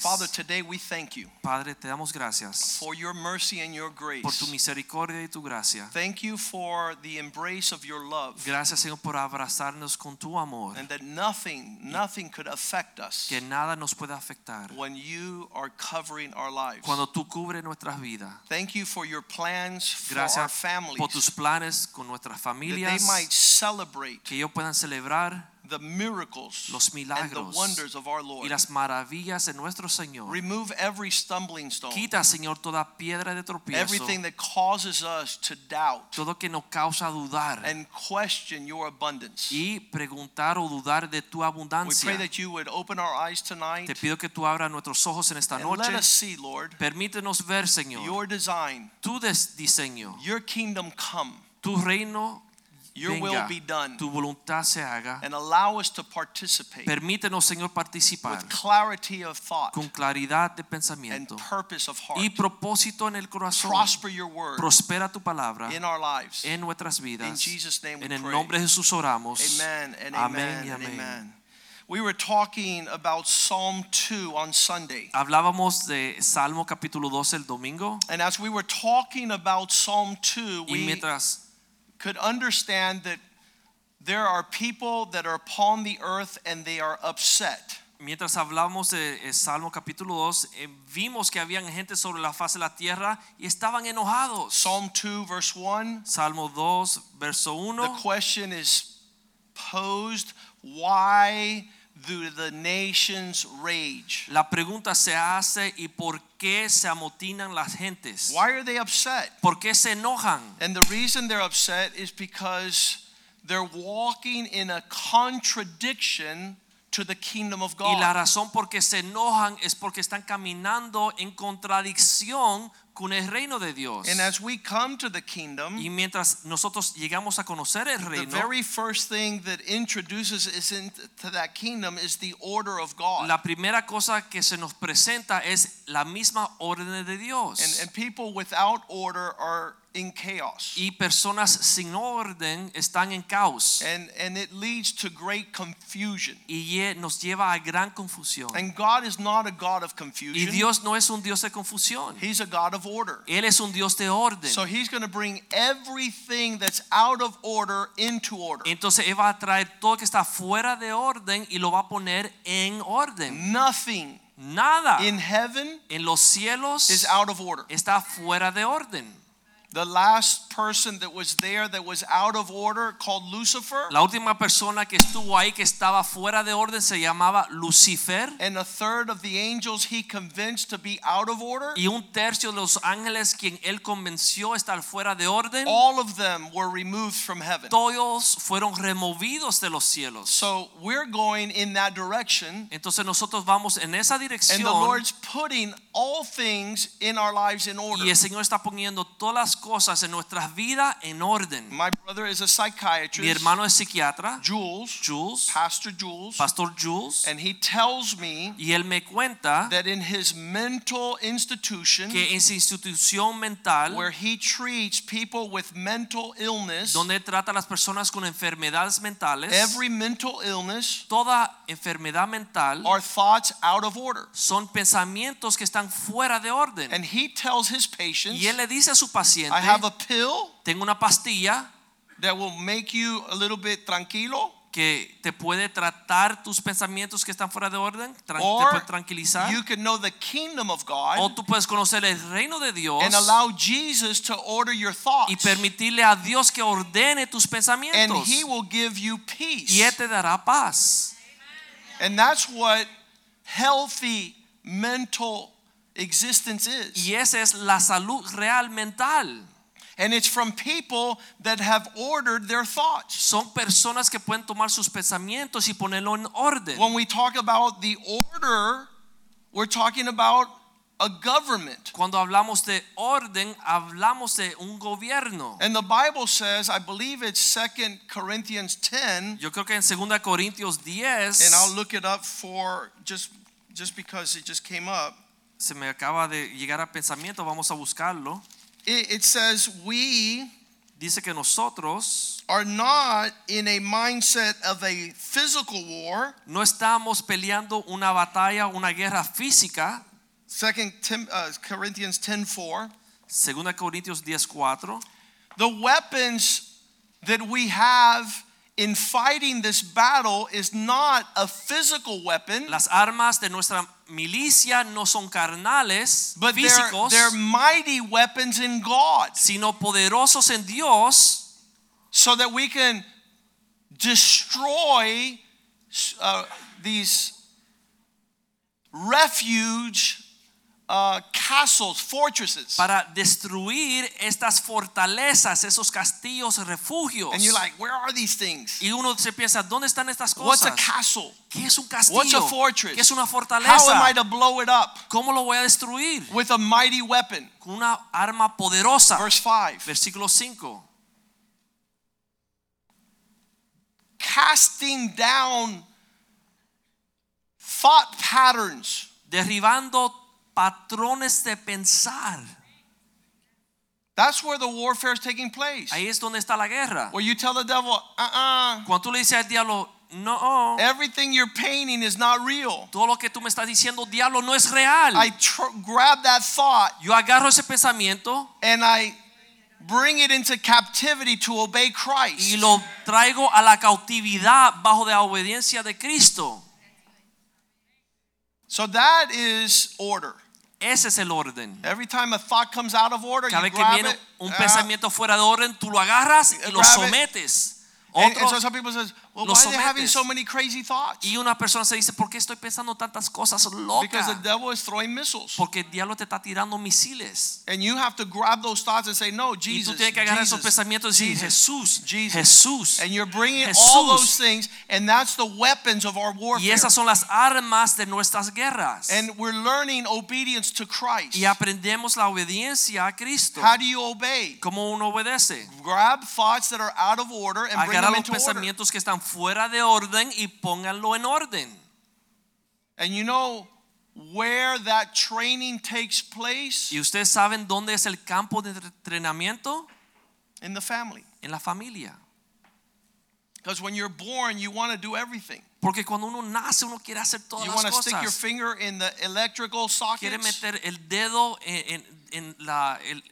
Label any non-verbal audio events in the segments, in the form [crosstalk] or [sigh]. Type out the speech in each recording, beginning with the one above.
Father, today we thank you Padre, te damos gracias for your mercy and your por tu grace. misericordia y tu gracia. Thank you for the embrace of your love Gracias, Señor, por abrazarnos con tu amor. and that nothing, nothing could affect us Que nada nos pueda afectar when you are covering our lives. cuando tú cubres nuestras vidas. Thank you for your plans for our Gracias families por tus planes con nuestras that they might celebrate Que ellos puedan celebrar the miracles los and the wonders of our y Lord. las maravillas de nuestro Señor. Remove every stumbling stone, Quita, Señor, toda piedra de tropiezo. everything that causes us to doubt Todo que nos causa dudar and question your abundance. y preguntar o dudar de tu abundancia. We pray that you would open our eyes tonight Te pido que tú abras nuestros ojos en esta and let us see, Lord, Permítenos ver, Señor, your design, tu diseño, your kingdom come, tu reino your will be done, tu voluntad se haga. and allow us to participate Permítenos, Señor, participar with clarity of thought con claridad de and pensamiento purpose of heart. y propósito en el corazón. Prosper your word Prospera tu palabra in our lives. en nuestras In vidas. Jesus' name we En el nombre de Jesús oramos. Amen and Amén amen y and amén. amen. We were talking about Psalm 2 on Sunday. Hablábamos de Salmo capítulo 12 el domingo And as we were talking about Psalm 2, y we mientras could understand that there are people that are upon the earth and they are upset. Mientras hablamos de eh, Salmo capítulo 2, eh, vimos que habían gente sobre la faz de la tierra y estaban enojados. Psalm 2, verse 1, Salmo 2, verso 1. the question is posed why do the nations rage? La pregunta se hace y por qué se amotinan las gentes? Why are they upset? ¿Por qué se enojan? And the reason they're upset is because they're walking in a contradiction to the kingdom of God. Y la razón por qué se enojan es porque están caminando en contradicción con el reino de Dios. And as we come to the kingdom, Y mientras nosotros llegamos a conocer el reino, the very first thing that introduces us into that kingdom is the order of God. la primera cosa que se nos presenta es la misma orden de Dios. And, and people without order are in chaos. y personas sin orden están en caos. And, and it leads to great confusion. y nos lleva a gran confusión. And God is not a God of confusion. Y Dios no es un Dios de confusión. He's a God of order. Él es un Dios de orden. So He's going to bring everything that's out of order into order. Entonces Él va a traer todo que está fuera de orden y lo va a poner en orden. Nothing Nada in heaven en los cielos is out of order. está fuera de orden. The last person that was there that was out of order called Lucifer, La última persona que estuvo ahí que estaba fuera de orden se llamaba Lucifer and a third of the angels he convinced to be out of order. y un tercio de los ángeles quien él convenció estar fuera de orden. All of them were removed from heaven. Todos fueron removidos de los cielos. So we're going in that direction, Entonces nosotros vamos en esa dirección. and the Lord's putting all things in our lives in order. y el Señor está poniendo todas las cosas en nuestras vidas en orden. My brother is a Mi psychiatrist, hermano es psiquiatra, Jules, Jules, Pastor Jules, Pastor Jules, and he tells me y él me cuenta that in his mental institution, que en su institución mental, where he treats people with mental illness, donde trata a las personas con enfermedades mentales, every mental illness toda enfermedad mental are thoughts out of order. son pensamientos que están fuera de orden. And he tells his patients, Y él le dice a su paciente, I have a pill tengo una pastilla that will make you a little bit tranquilo, que te puede tratar tus pensamientos que están fuera de orden, te or puede tranquilizar. you can know the kingdom of God O tú puedes conocer el reino de Dios and allow Jesus to order your y thoughts. permitirle a Dios que ordene tus And pensamientos. he will give you Y peace. Él te dará paz. And that's what healthy mental existence is. Y esa es la salud real mental. And it's from people that have ordered their thoughts. Son personas que pueden tomar sus pensamientos y ponerlo en orden. When we talk about the order, we're talking about a government. Cuando hablamos de orden, hablamos de un gobierno. And the Bible says, I believe it's 2 Corinthians 10, Yo creo que en 2 Corintios 10 and I'll look it up for just just because it just came up. Se me acaba de llegar a pensamiento, vamos a buscarlo. It, it says we Dice que nosotros are not in a mindset of a physical war. no estamos peleando una batalla, una guerra física. 2 Tim, uh, Corinthians 10:4. 2 Corintios 10:4. The weapons that we have in fighting this battle is not a physical weapon, Las armas de nuestra milicia no son carnales, but they're, they're mighty weapons in God, sino poderosos en Dios so that we can destroy uh, these refuge uh, castles, fortresses. para destruir estas fortalezas, esos castillos, refugios. And you're like, where are these things? y uno se piensa, ¿dónde están estas What's a cosas? castle? ¿Qué es un castillo? What's a fortress? ¿Qué es una How am I fortaleza? to blow it up? ¿Cómo lo voy a destruir? With a mighty weapon. Con una arma poderosa. Verse 5. Versículo 5. Casting down thought patterns. Derribando patrones de pensar. That's where the warfare is taking place. Ahí es donde está la guerra. Where you tell the devil, uh-uh, Cuando tú le dices al diablo, no, oh, everything you're painting is not real. todo lo que tú me estás diciendo, diablo, no es real. I grab that thought Yo agarro ese pensamiento and I bring it into captivity to obey Christ. y lo traigo a la cautividad bajo de la obediencia de Cristo. So that is order. Ese es el orden. Every time a thought comes out of order, Cada vez que viene it. un ah, pensamiento fuera de orden, tú lo agarras y lo sometes. and, and Otro- so some people says, well, why are they having so many crazy thoughts? y una persona se dice, ¿por qué estoy pensando tantas cosas Because the devil is throwing missiles. Porque el diablo te está tirando misiles. And you have to grab those thoughts and say, no, Y Jesus, tú tienes que agarrar esos Jesus, pensamientos y decir, Jesús, Jesus. And you're bringing Jesús. all those things, and that's the weapons of our Y warfare. esas son las armas de nuestras guerras. And we're learning obedience to Christ. Y aprendemos la obediencia a Cristo. How do you obey? ¿Cómo uno obedece? Grab thoughts that are out of order and bring them into order. pensamientos que están fuera de orden y pónganlo en orden. And you know where that training takes place? ¿Y ustedes saben dónde es el campo de entrenamiento? In the family. En la familia. Because when you're born, you want to do everything. Porque cuando uno nace, uno quiere hacer todas You las want to stick your cosas. finger in the electrical Quiere sockets. meter el dedo en, en- en la, el,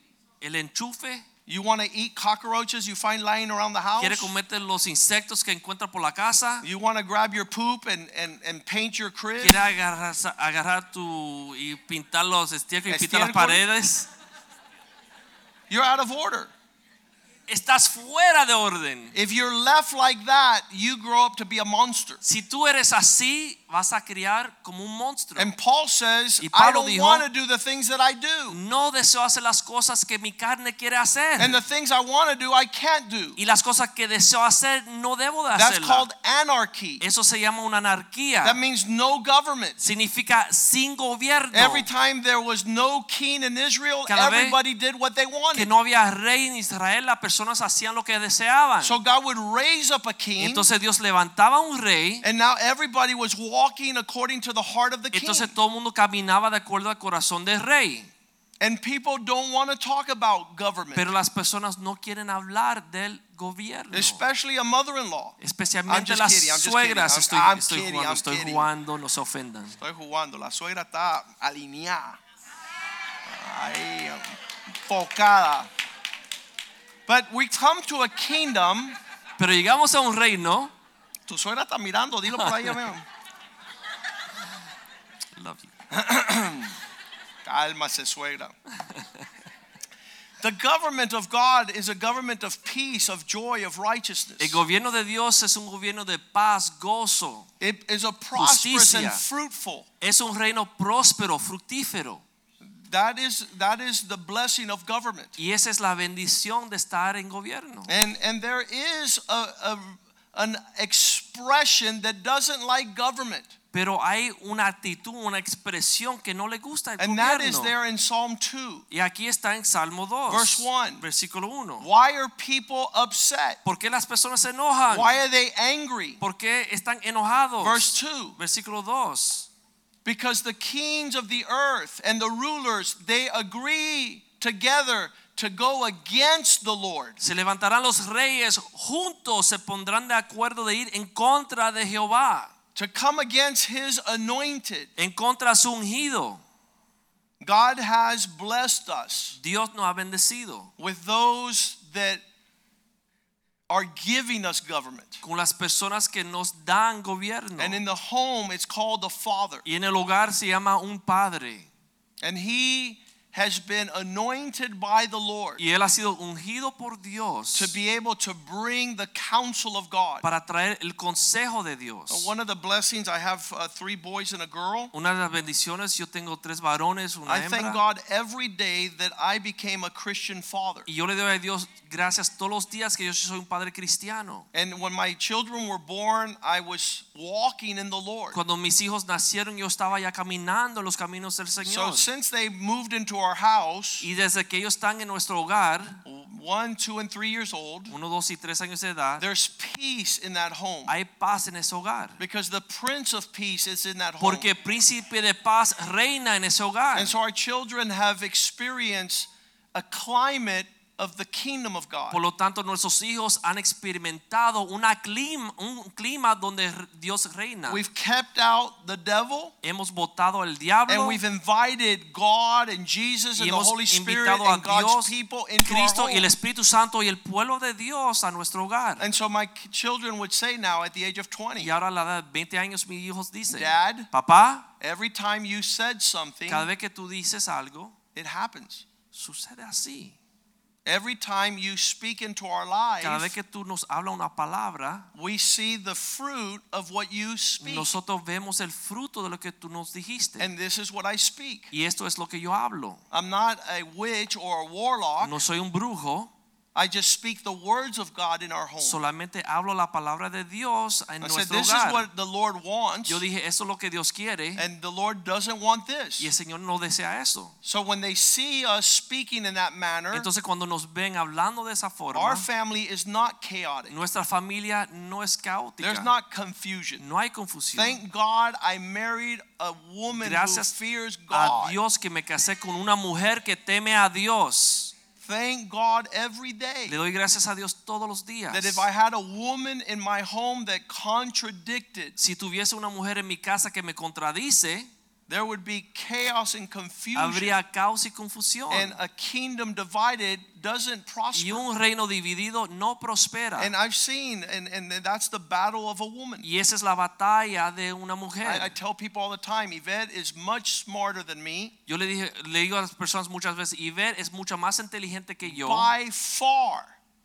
el enchufe. You want to eat cockroaches you find lying around the house. Quiere cometer los insectos que encuentra por la casa. You want to grab your poop and, and, and paint your crib. Quiere agarrar, agarrar tu y pintar los estiércoles y pintar las paredes. [laughs] You're out of order. Estás fuera de orden. If you're left like that, you grow up to be a monster. Si tú eres así, vas a criar como un monstruo. And Paul says, Y I Pablo don't dijo- want to do the things that I do. No deseo hacer las cosas que mi carne quiere hacer. And the things I want to do, I can't do. y las cosas que deseo hacer, no debo de That's hacerlas. called anarchy. Eso se llama una anarquía. That means no government. Significa sin gobierno. Every time there was no king in Israel, Cada everybody did what they que wanted. no había rey en Israel, las personas hacían lo que deseaban. So God would raise up a king, Entonces Dios levantaba un rey. and now everybody was walking according to the heart of the king. Entonces todo el mundo caminaba de acuerdo al corazón del rey. And people don't want to talk about government, Pero las personas no quieren hablar del gobierno. especially a mother-in-law. Especialmente las kidding, suegras. Estoy, I'm- estoy kidding, jugando, I'm estoy kidding. jugando, no se ofendan. Estoy jugando. La suegra está alineada. Ahí, enfocada. But we come to a kingdom. Pero llegamos a un reino. Tu suegra está mirando, dilo por ahí, amigo. Love you. [clears throat] Cálmase, suegra. The government of God is a government of peace, of joy, of righteousness. El gobierno de Dios es un gobierno de paz, gozo. It is a prosperous and fruitful. Es un reino próspero, fructífero. That is that is the blessing of government. Y esa es la bendición de estar en gobierno. And and there is a, a an expression that doesn't like government. Pero hay una actitud, una expresión que no le gusta al And that is there in Psalm 2. Y aquí está en Salmo 2, Verse 1. versículo 1. Why are people upset? ¿Por qué las personas se enojan? Why are they angry? ¿Por qué están enojados? Verse 2. Versículo 2. Because the kings of the earth and the rulers, they agree together to go against the Lord. Se levantarán los reyes juntos, se pondrán de acuerdo de ir en contra de Jehová, To come against his anointed. en contra su ungido. God has blessed us Dios nos ha bendecido with those that are giving us government. con las personas que nos dan gobierno. And in the home, it's called the Father. Y en el hogar se llama un padre. And he has been anointed by the Lord Y él ha sido ungido por Dios to be able to bring the counsel of God. para traer el consejo de Dios. One of the blessings, I have uh, three boys and a girl. Una de las bendiciones, yo tengo tres varones, una I thank. God every day that I became a Christian father. Y yo le doy a Dios gracias todos los días que yo soy un padre cristiano. And when my children were born, I was walking in the Lord. Cuando mis hijos nacieron, yo estaba ya caminando en los caminos del Señor. So since they moved into our house, Y desde que ellos están en nuestro hogar, one, two, and three years old, uno, dos y tres años de edad, there's peace in that home hay paz en ese hogar. because the Prince of Peace is in that home. Porque el príncipe de paz reina en ese hogar. And so our children have experienced a climate of the kingdom of God. Por lo tanto, nuestros hijos han experimentado una clima, un clima donde Dios reina. We've kept out the devil Hemos votado al diablo and we've invited God and Jesus and the Holy Spirit and God's people into our Cristo y el. Espíritu Santo y el pueblo de Dios a nuestro hogar. And so my children would say now at the age of 20, Y ahora a la edad de 20 años mis hijos dicen, Dad, papá, every time you said something, cada vez que tú dices algo, it happens. sucede así. Every time you speak into our lives, Cada vez que tú nos hablas una palabra, we see the fruit of what you speak. nosotros vemos el fruto de lo que tú nos dijiste. And this is what I speak. Y esto es lo que yo hablo. I'm not a witch or a warlock. No soy un brujo, I just speak the words of God in our home. solamente hablo la palabra de Dios en I said, this is what the Lord wants, Yo dije, eso es lo que Dios quiere and the Lord doesn't want this. y el. Señor no desea eso. So when they see us speaking in that manner, Entonces cuando nos ven hablando de esa forma, our family is not chaotic. nuestra familia no es caótica. There's not confusion. No hay confusión. Thank God I married a woman Gracias who fears God. a Dios que me casé con una mujer que teme a Dios. Thank God every day Le doy gracias a Dios todos los días. that if I had a woman in my home that contradicted, Si tuviese una mujer en mi casa que me contradice, there would be chaos and confusion. habría caos y confusión. And a kingdom divided doesn't Y prosper. un reino dividido no prospera. And I've seen, and, and that's the battle of a woman. Y esa es la batalla de una I, I tell people all the time, Yvette is much smarter than me Yo le, dije, le digo a las personas muchas veces, Iber es mucho más inteligente que yo, by far.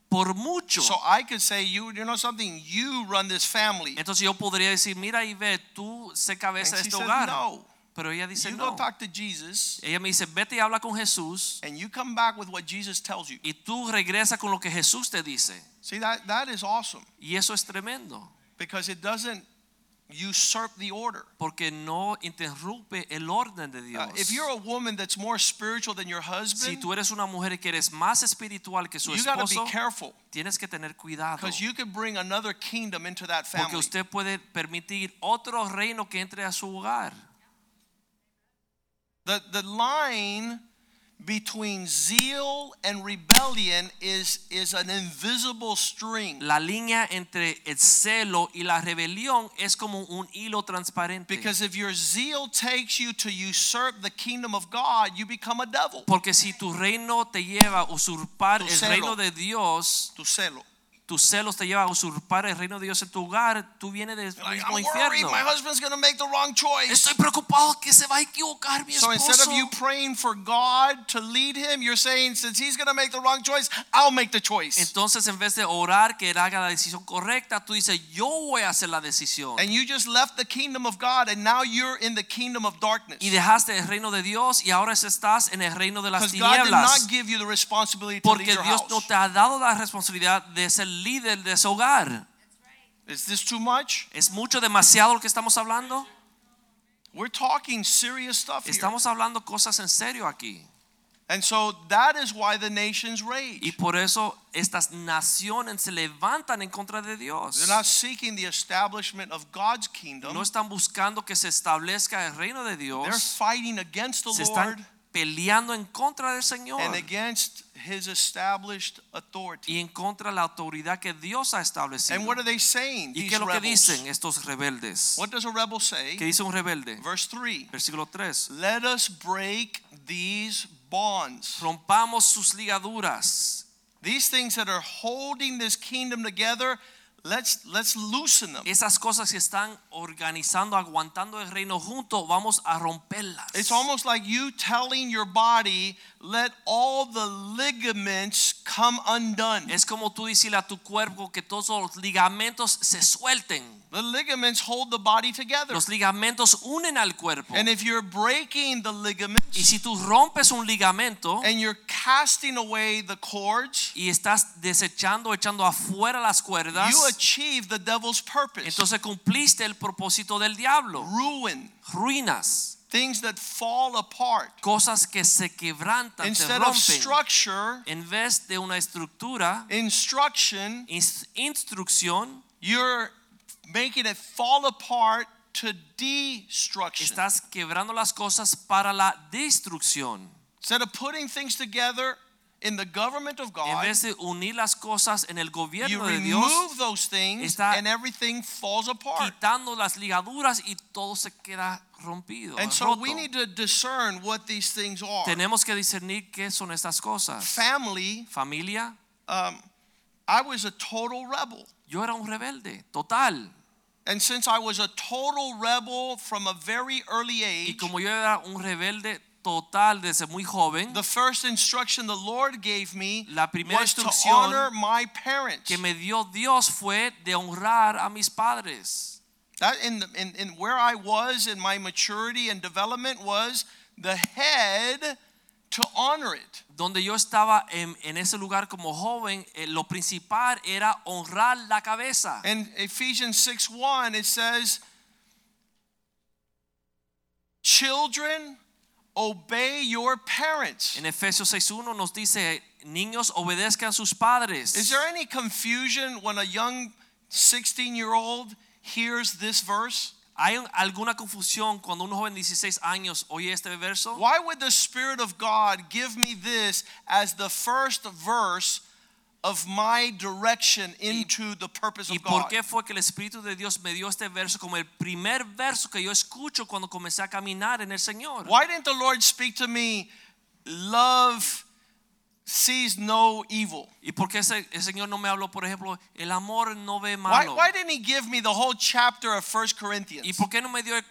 por mucho. So I could say, you, you know something, you run this family. Entonces yo podría decir, mira Iber, tú sé cabeza de este hogar. no. Pero ella dice, You no. go talk to Jesus, Ella me dice, vete y habla con Jesús and you come back with what Jesus tells you. y tú regresa con lo que Jesús te dice. See, that, that is awesome Y eso es tremendo, because it doesn't usurp the order. porque no interrumpe el orden de Uh, Dios. if you're a woman that's more spiritual than your Si husband, tú eres una mujer que eres más espiritual que su you esposo, be careful tienes que tener cuidado. because you could bring another kingdom into that Porque family. usted puede permitir otro reino que entre a su hogar. The, the line between zeal and rebellion is, is an invisible string. La línea entre el celo y la rebelión es como un hilo transparente. Because if your zeal takes you to usurp the kingdom of God, you become a devil. Porque si tu reino te lleva a usurpar Tu el celo. reino de Dios, Tu celo. Tus celos te llevan a usurpar el reino de Dios en tu hogar, tú vienes del You're like, mismo I'm worried infierno. my husband's make the wrong choice. Estoy preocupado que se va a equivocar mi So instead esposo. of you praying for God to lead him, you're saying, since he's to make the wrong choice, I'll make the choice. Entonces, en vez de orar que él haga la decisión correcta, tú dices, yo voy a hacer la decisión. And you just left the kingdom of God and now you're in the kingdom of darkness. Y dejaste el reino de Dios y ahora estás en el reino de las tinieblas. Porque Dios no te ha dado la responsabilidad de ser líder de ese hogar. Is this too much? ¿Es mucho demasiado lo que estamos hablando? We're talking serious stuff here. Estamos hablando cosas en serio aquí. And so that is why the nations Y rage. por eso estas naciones se levantan en contra de Dios. They're not seeking the establishment of God's kingdom. No están buscando que se establezca el reino de They're Dios. fighting against the Se Lord están peleando en contra del Señor and against his established authority. y en contra de la autoridad que Dios ha establecido. And what are they saying? ¿Y qué es lo que rebels? dicen estos rebeldes? What does a rebel say? ¿Qué dice un rebelde? Verse 3. Versículo 3. Let us break these bonds. Rompamos sus ligaduras. These things that are holding this kingdom together, let's let's loosen them. Esas cosas que están organizando, aguantando el reino junto, vamos a romperlas. It's almost like you telling your body, let all the ligaments come undone. Es como tú decirle a tu cuerpo que todos los ligamentos se suelten. The ligaments hold the body together. Los ligamentos unen al cuerpo. And if you're breaking the ligaments, Y si tú rompes un ligamento and you're casting away the cords, y estás desechando, echando afuera las cuerdas, you achieve the devil's purpose. entonces cumpliste el propósito del diablo. Ruin, Ruinas, things that fall apart. cosas que se quebrantan, Instead of structure, En vez de una estructura, instruction, ins- instrucción, you're making it fall apart to destruction. estás quebrando las cosas para la destrucción. Instead of putting things together in the government of God, En vez de unir las cosas en el you gobierno de Dios, remove those things está and everything falls apart. quitando las ligaduras y todo se queda rompido. And so roto. we need to discern what these things are. Tenemos que discernir qué son estas cosas. Family, Familia, um, I was a total rebel. yo era un rebelde, total. And since I was a total rebel from a very early age, Y como yo era un rebelde total desde muy joven, the first instruction the Lord gave me La primera was to honor my parents. que me dio Dios fue de honrar a mis padres. That in, the, in, in where I was in my maturity and development was the head to honor it. Donde yo estaba en, en ese lugar como joven, eh, lo principal era honrar la cabeza. In Ephesians 6 1, it says, Children, obey your parents. En Efesios 6.1 nos dice, niños obedezcan a sus padres. Is there any confusion when a young 16 year old hears this verse? ¿Hay alguna confusión cuando un joven de 16 años oye este verso? Why would the Spirit of God give me this as the first verse of my direction into the purpose ¿Y of por God? qué fue que el Espíritu de Dios me dio este verso como el primer verso que yo escucho cuando comencé a caminar en el Señor? Why didn't the Lord speak to me, love sees no evil? ¿Y por qué ese- el Señor no me habló, por ejemplo, el amor no ve Why, malo? why didn't He give me the whole chapter of 1 ¿Y Corinthians? por qué no me dio el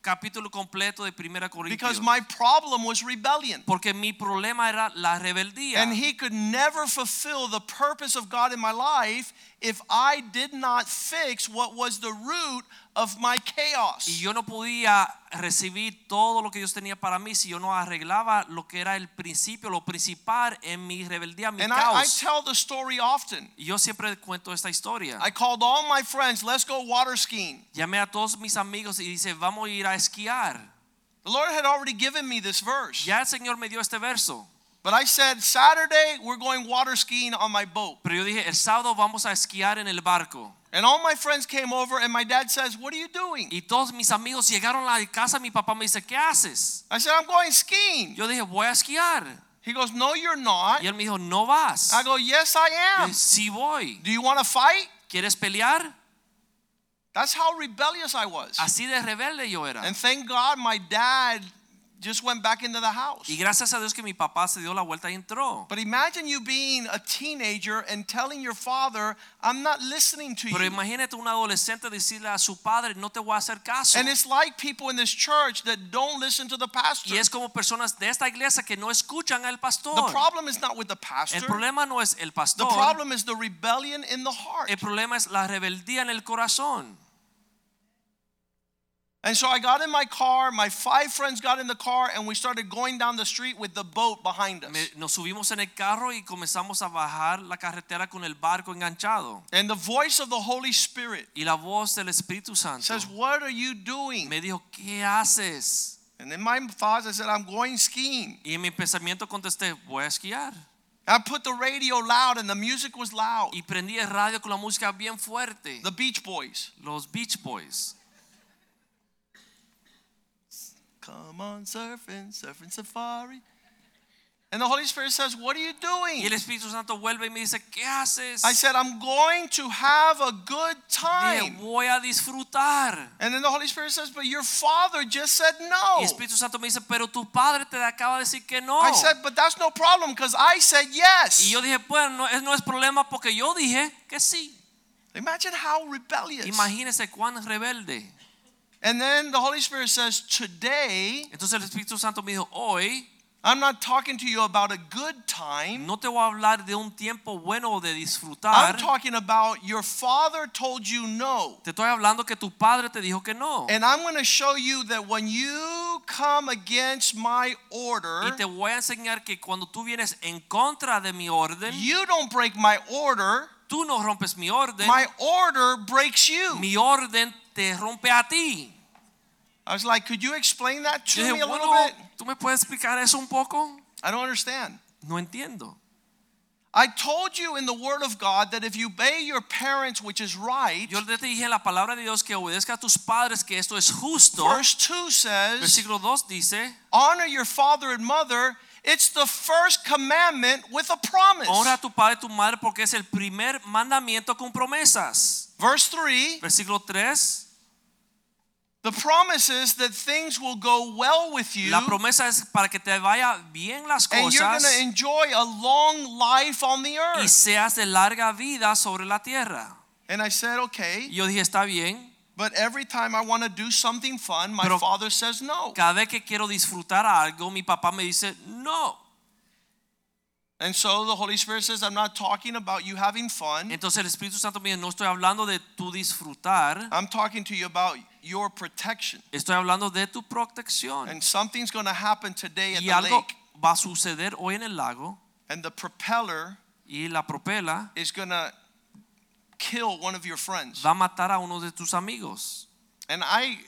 capítulo completo de Primera Because Corintios? my problem was rebellion. Porque mi problema era la rebeldía. And He could never fulfill the purpose of God in my life if I did not fix what was the root of my chaos. Y yo no podía recibir todo lo que Dios tenía para mí si yo no arreglaba lo que era el principio, lo principal en mi rebeldía, mi And I, I tell the story often. Y yo siempre cuento esta historia. I called all my friends, let's go water skiing. Llamé a todos mis amigos y dice, vamos a ir a esquiar. The Lord had already given me this verse. Ya el Señor me dio este verso. But I said, Saturday, we're going water skiing on my boat. Pero yo dije, el sábado vamos a esquiar en el barco. And all my friends came over, and my dad says, What are you doing? Y todos mis amigos llegaron a la casa, mi papá me dice, ¿qué haces? I said, I'm going skiing. Yo dije, voy a esquiar. He goes, No, you're not. Y él me dijo, no vas. I go, Yes, I am. dije, sí voy. Do you want to fight? ¿Quieres pelear? That's how rebellious I was. Así de rebelde yo era. And thank God my dad just went back into the house. Y gracias a Dios que mi papá se dio la vuelta y entró. But imagine you being a teenager and telling your father, I'm not listening to Pero you. imagínate un adolescente decirle a su padre, no te voy a hacer caso. And it's like people in this church that don't listen to the pastor. Y es como personas de esta iglesia que no escuchan al The pastor. problem is not with the pastor. El problema no es el The pastor. problem is the rebellion in the heart. El problema es la rebeldía en el corazón. And so I got in my car, my five friends got in the car, and we started going down the street with the boat behind us. Nos subimos en el carro y comenzamos a bajar la carretera con el barco enganchado. And the voice of the Holy Spirit Y la voz del Espíritu Santo says, What are you doing? me dijo, ¿qué haces? And in my thoughts, I said, I'm going skiing. Y en mi pensamiento contesté, voy a esquiar. I put the radio loud, and the music was loud. Y prendí el radio con la música bien fuerte. The Beach Boys. Los Beach Boys. Come on, surfing, surfing safari. And the Holy Spirit says, What are you Y el doing? Espíritu Santo vuelve y me dice, ¿qué haces? I said, I'm going to have a good Dije, time. voy a disfrutar. And then the Holy Spirit says, But your father just said Y no. el Espíritu Santo me dice, pero tu padre te acaba de decir que no. I said, But that's no problem because I said Y yes. yo dije, pues no, es- no es problema porque yo dije que sí. Imagine how rebellious. Imagínese cuán rebelde. And then the Holy Spirit says, Today, Entonces el Espíritu Santo me dijo, hoy I'm not talking to you about a good time. no te voy a hablar de un tiempo bueno o de I'm talking about your father told you no. Te estoy hablando que tu padre te dijo que no. And I'm going to show you that when you come against my order, Y te voy a enseñar que cuando tú vienes en contra de mi orden, you don't break my order, tú no rompes mi orden. my order breaks you. Mi orden te rompe a ti. I was like, could you explain that Yo to dije, me a little bueno, bit? ¿tú me puedes explicar eso un poco? I don't understand. No entiendo. I told you in the Word of God that if you obey your parents, which is right, Yo te dije en la palabra de Dios que obedezca a tus padres, que esto es justo. verse 2 says, Versículo 2 dice, honor your father and mother. It's the first commandment with a promise. honra a tu padre y tu madre porque es el primer mandamiento con promesas. Verse 3 Versículo 3, the promise is that things will go well with you la promesa es para que te vaya bien las cosas. and you're going to enjoy a long life on the earth. y seas de larga vida sobre la tierra. And I said, okay, yo dije, está bien, but every time I want to do something fun, my Pero- father says no. cada vez que quiero disfrutar algo, mi papá me dice, no. And so the Holy Spirit says, I'm not talking about you having fun. Entonces el Espíritu Santo me dice, no estoy hablando de tu disfrutar, I'm talking to you about your protection. estoy hablando de tu protección. And something's going to happen today at Y the algo lake. va a suceder hoy en el lago And the propeller y la propela is going to kill one of your friends. va a matar a uno de tus amigos. And I,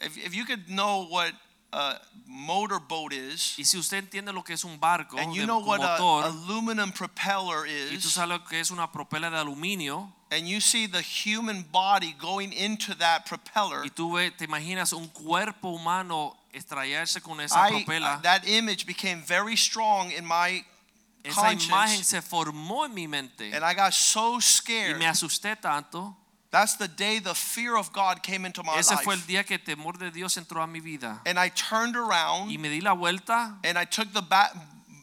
if, if you could know what a motorboat is, Y si usted entiende lo que es un barco and you know what a aluminum propeller is. y tú sabes lo que es una propela de aluminio and you see the human body going into that propeller, y tú ve, te imaginas un cuerpo humano extraerse con esa I, propela, that image became very strong in my esa imagen se formó en mi mente and I got so y scared. me asusté tanto. That's the day the fear of God came into my Ese fue el life. día que el temor de Dios entró a mi vida And I turned y around me di la vuelta and I took the back,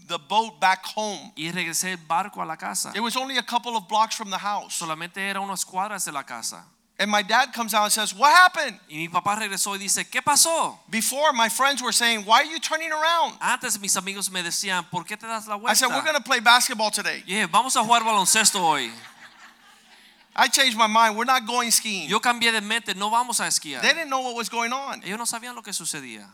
the boat back home. y regresé el barco a la casa. It was only a couple of blocks from the house. Solamente era unas cuadras de la casa. And my dad comes out and says, What happened? Y mi papá regresó y dice, ¿qué pasó? Before, my friends were saying, Why are you turning around? Antes mis amigos me decían, ¿por qué te das la I said, We're going to play basketball today. Y dije, vamos a jugar baloncesto hoy. I changed my mind. We're not going skiing. Yo cambié de mente, no vamos a esquiar. They didn't know what was going on. Ellos no sabían lo que sucedía.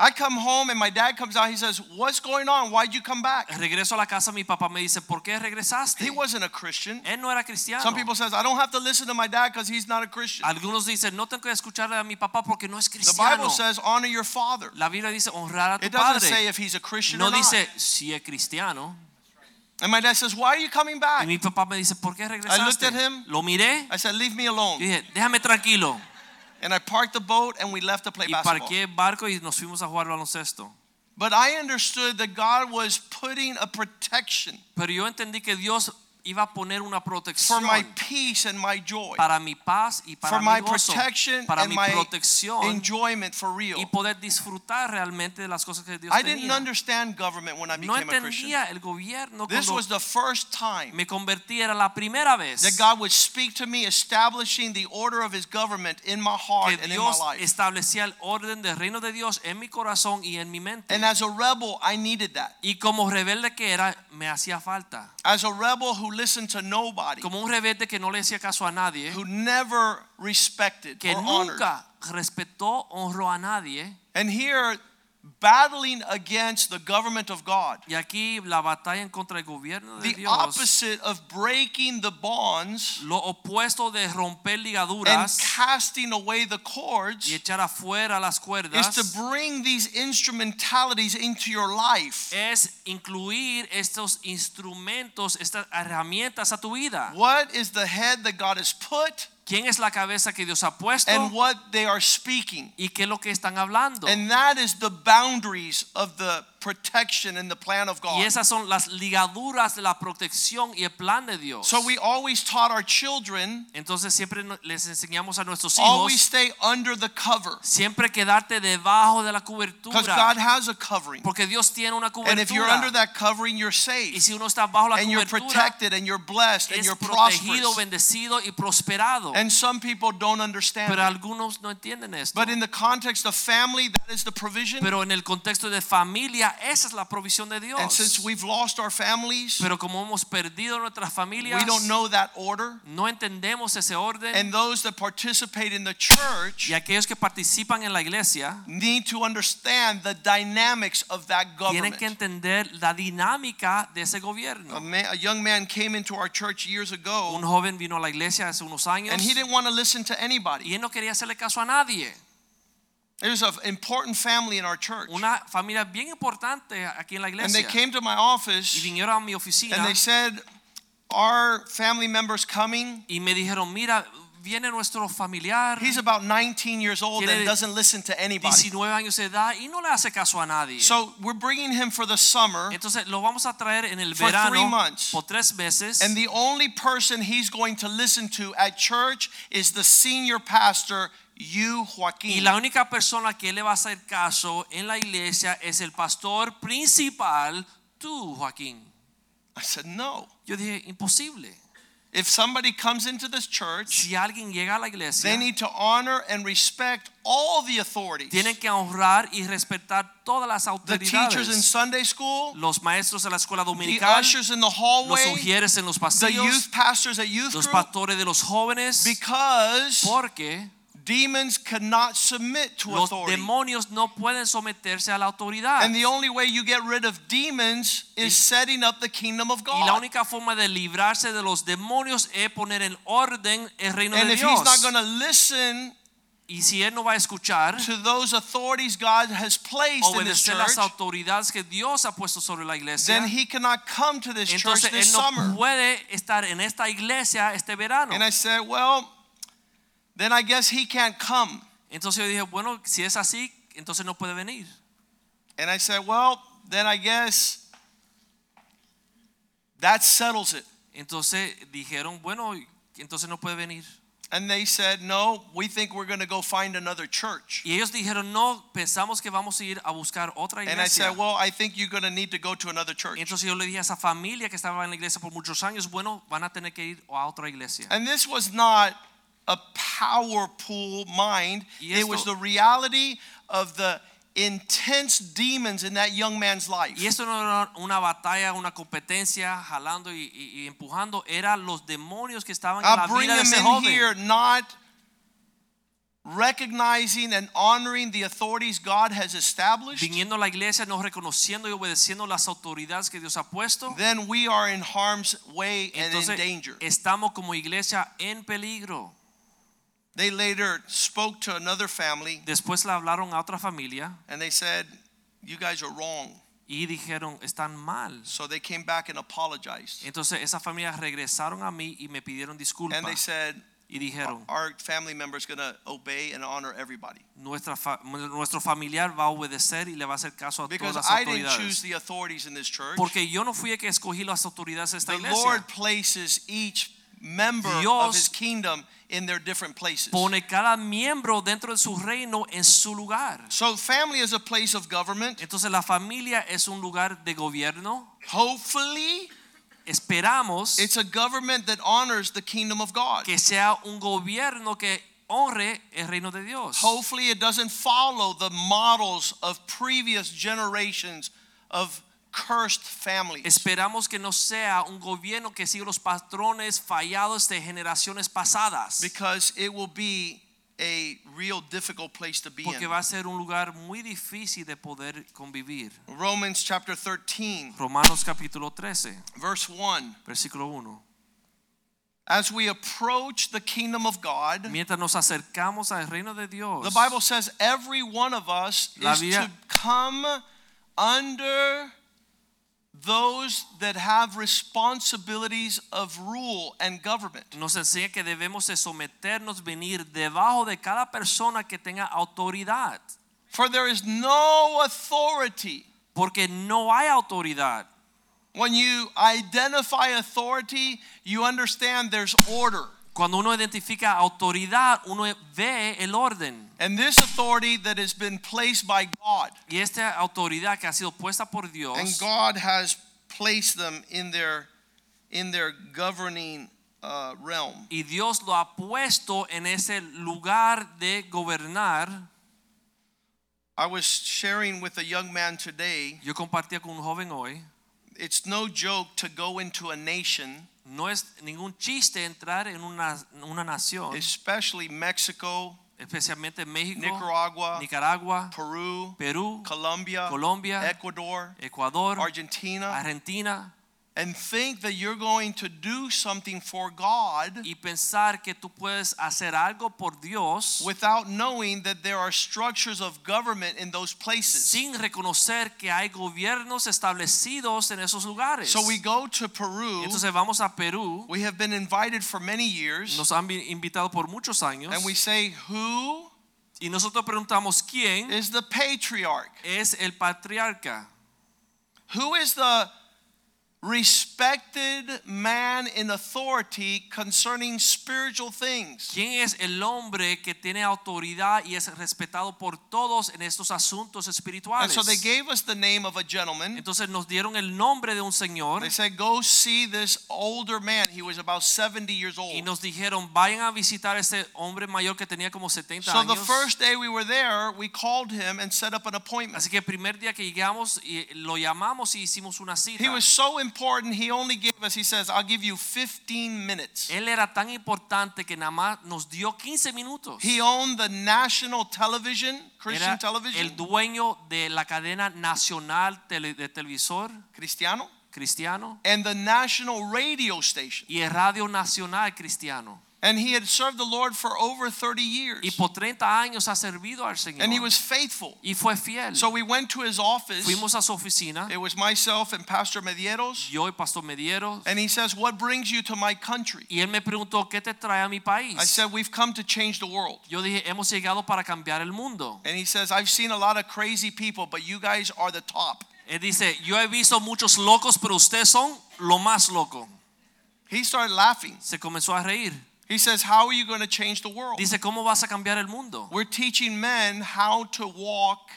I come home and my dad comes out. He says, What's going on? Why'd you come back? Regreso a la casa, mi papá me dice, ¿por qué regresaste? He wasn't a Christian. Él no era cristiano. Some people says, I don't have to listen to my dad because he's not a Christian. Algunos dicen, no tengo que escucharle a mi papá porque no es cristiano." The. Bible says, Honor your father. La Biblia dice honrar a tu padre." It doesn't say if he's a Christian No or not. No dice si es cristiano. And my dad says, Why are you coming Y back? mi papá me dice, ¿por qué regresaste? I looked at him. Lo miré I said, Leave me y alone. dije, déjame tranquilo. And I parked the boat and we left to play Y basketball. parqué el barco y nos fuimos a jugar baloncesto. But I understood that God was putting a protection Pero yo entendí que Dios iba a poner una for my peace and my joy, para mi paz y para for my mi gozo, protection para and mi my protección enjoyment for real. y poder disfrutar realmente de las cosas que Dios I didn't understand government when I No became a Christian. entendía el gobierno This cuando was the first time me convertí, era la primera vez that God would speak to me, establishing the order of His government in my heart que and in my Dios life. establecía el orden del reino de Dios en mi corazón y en mi mente. And as a rebel, I needed that. Y como rebelde que era, me hacía falta. As a rebel who listened to nobody, como un rebelde que no le hacía caso a nadie, who never respected que or honored. nunca respetó, honró a nadie. And here, battling against the government of God, Y aquí la batalla en contra del gobierno de the Dios, opposite of breaking the bonds lo opuesto de romper ligaduras. and casting away the cords. y echar afuera las cuerdas. is to bring these instrumentalities into your life. es incluir estos instrumentos, estas herramientas a tu vida. What is the head that God has put ¿Quién es la cabeza que Dios ha puesto? and what they are speaking? ¿Y qué es lo que están hablando? And that is the boundaries of the protection and the plan of God. Y esas son las ligaduras de la protección y el plan de Dios. So we always taught our children Entonces siempre les enseñamos a nuestros hijos. always stay under the cover siempre quedarte debajo de la because God has a covering. porque Dios tiene una And if you're under that covering, you're safe. Y si uno está bajo la and you're protected and you're blessed and you're protegido, prosperous. bendecido y prosperado. And some people don't understand. Pero algunos no entienden esto. But in the context of family, that is the provision. Pero en el contexto de familia, esa es la provisión de Dios. And since we've lost our families, Pero como hemos perdido nuestras familias, we don't know that order. no entendemos ese orden. And those that participate in the church y aquellos que participan en la iglesia need to understand the dynamics of that government. tienen que entender la dinámica de ese A, gobierno. man, a young man came into our church years Un ago joven vino a la iglesia hace unos años and he didn't want to listen to anybody. y él no quería hacerle caso a nadie. There's an important family in our church. Una familia bien importante aquí en la iglesia. And they came to my Y office vinieron a mi oficina and they said, Our family member's coming. y me dijeron, mira, viene nuestro familiar, He's about 19 years old and doesn't listen to anybody. 19 años de edad y no le hace caso a nadie. So we're bringing him for the summer. Entonces lo vamos a traer en el verano. For three months. por tres meses. And the only person he's going to listen to at church is the senior pastor, you, Y Joaquin. la única persona que le va a hacer caso en la iglesia es el pastor principal, tú, Joaquín. I said, No. Yo dije, imposible. If somebody comes into this church, Si alguien llega a la iglesia, they need to honor and respect all the authorities. tienen que honrar y respetar todas las The teachers in autoridades. Sunday school, Los maestros de la escuela the dominical, ushers in the los hallway, ujieres en los the pasillos, youth pastors at youth los pastores de los jóvenes, because porque demons cannot submit to los authority. demonios no pueden someterse a la autoridad. And the only way you get rid of demons is setting up the kingdom of God. Y la única forma de librarse de los demonios es poner en orden el reino And de if he's not going to listen y si él no va a escuchar, to those authorities God has placed in this obedecer las autoridades que Dios ha puesto sobre la iglesia, then he cannot come to this church entonces this él no summer. puede estar en esta iglesia este verano. And I said, well, then I guess he can't come. Entonces yo dije, bueno, si es así, entonces no puede venir. And I said, well, then I guess that settles it. Entonces dijeron, bueno, entonces no puede venir. And they said, no, we think we're going to go find another church. Y ellos dijeron, no, pensamos que vamos a ir a buscar otra And I said, well, I think you're going to need to go to another church. Entonces yo le dije a esa familia que estaba en la iglesia por muchos años, bueno, van a tener que ir a otra iglesia. And this was not a powerful mind. Y It was the reality of the intense demons in that young man's life. Y esto no era una batalla, una competencia, jalando y, y- y empujando, era los demonios que estaban en la I vida de ese joven. here not recognizing and honoring the authorities God has established. Viniendo a la iglesia, no reconociendo y obedeciendo las autoridades que Dios ha puesto. Then we are in harm's way and in Entonces danger. estamos como iglesia en peligro. They later spoke to another family Después le hablaron a otra familia and they said, You guys are wrong. y dijeron, están mal. So they came back and apologized. Entonces esa familia regresaron a mí y me pidieron disculpas. And they said, y dijeron, Our family member is going to obey and honor everybody. Nuestra fa- nuestro familiar va a obedecer y le va a hacer caso a todas Because las I didn't choose the authorities in this church. Porque yo no fui el que escogí las autoridades de esta The iglesia. Lord places each member of Dios his kingdom in their different places. Pone cada miembro dentro de su reino en su lugar. So family is a place of government. Entonces la familia es un lugar de gobierno. Hopefully, Esperamos it's a government that honors the kingdom of God. que sea un gobierno que honre el reino de Dios. Hopefully, it doesn't follow the models of previous generations of cursed families. Esperamos que no sea un gobierno que siga los patrones fallados de generaciones pasadas. Because it will be a real difficult place to be Porque in. va a ser un lugar muy difícil de poder convivir. Romans chapter 13, Romanos capítulo 13, verse 1. versículo 1. As we approach the kingdom of God, Mientras nos acercamos al reino de Dios, the Bible says every one of us La is to come under those that have responsibilities of rule and government. nos enseña que debemos de someternos, venir debajo de cada persona que tenga autoridad. For there is no authority. Porque no hay autoridad. When you identify authority, you understand there's order. Cuando uno identifica autoridad, uno ve el orden. And this authority that has been placed by God, Y esta autoridad que ha sido puesta por and God has placed them in their in their governing uh, realm. y Dios lo ha puesto en ese lugar de gobernar. I was sharing with a young man today. Yo compartía con un joven hoy, It's no joke to go into a nation, no es ningún chiste entrar en una, una nación, especially Mexico, especialmente México, Nicaragua, Nicaragua, Peru, Perú, Colombia, Colombia, Ecuador, Ecuador, Argentina, Argentina, and think that you're going to do something for God y pensar que tú puedes hacer algo por Dios without knowing that there are structures of government in those places. sin reconocer que hay gobiernos establecidos en esos lugares. So we go to Peru. Entonces vamos a Perú, We have been invited for many years, nos han invitado por muchos años and we say, Who y nosotros preguntamos quién is the patriarch? es el patriarca, Who is the respected man in authority concerning spiritual things? quién es el hombre que tiene autoridad y es respetado por todos en estos asuntos espirituales? And so they gave us the name of a gentleman. Entonces nos dieron el nombre de un señor They said, Go see this older man. He was about 70 years old. y nos dijeron vayan a visitar a ese hombre mayor que tenía como 70 So the first day we were there, we called him and set up an appointment. Así que el primer día que llegamos lo llamamos y hicimos una cita. He was so important, he only gave us, he says, I'll give you 15 minutes. Él era tan importante que nada más nos dio 15 minutos. He owned the national television, Christian Era television, el dueño de la cadena nacional tele- de televisor Cristiano, cristiano and the national radio station. y el radio nacional cristiano. And he had served the Lord for over 30 years. Y por 30 años ha servido al Señor. And he was faithful. y fue fiel. So we went to his office. Fuimos a su oficina, It was myself and Pastor Medieros. yo y Pastor Medieros, And he says, What brings you to my country? y él me preguntó, ¿qué te trae a mi país? I said, We've come to change the world. Yo dije, hemos llegado para cambiar el mundo. And he says, I've seen a lot of crazy people, but you guys are the top. Él dice, yo he visto muchos locos, pero ustedes son lo más loco. He started laughing. Se comenzó a reír. He says, How are you going to change the world? Dice, ¿cómo vas a cambiar el mundo? We're teaching men how to walk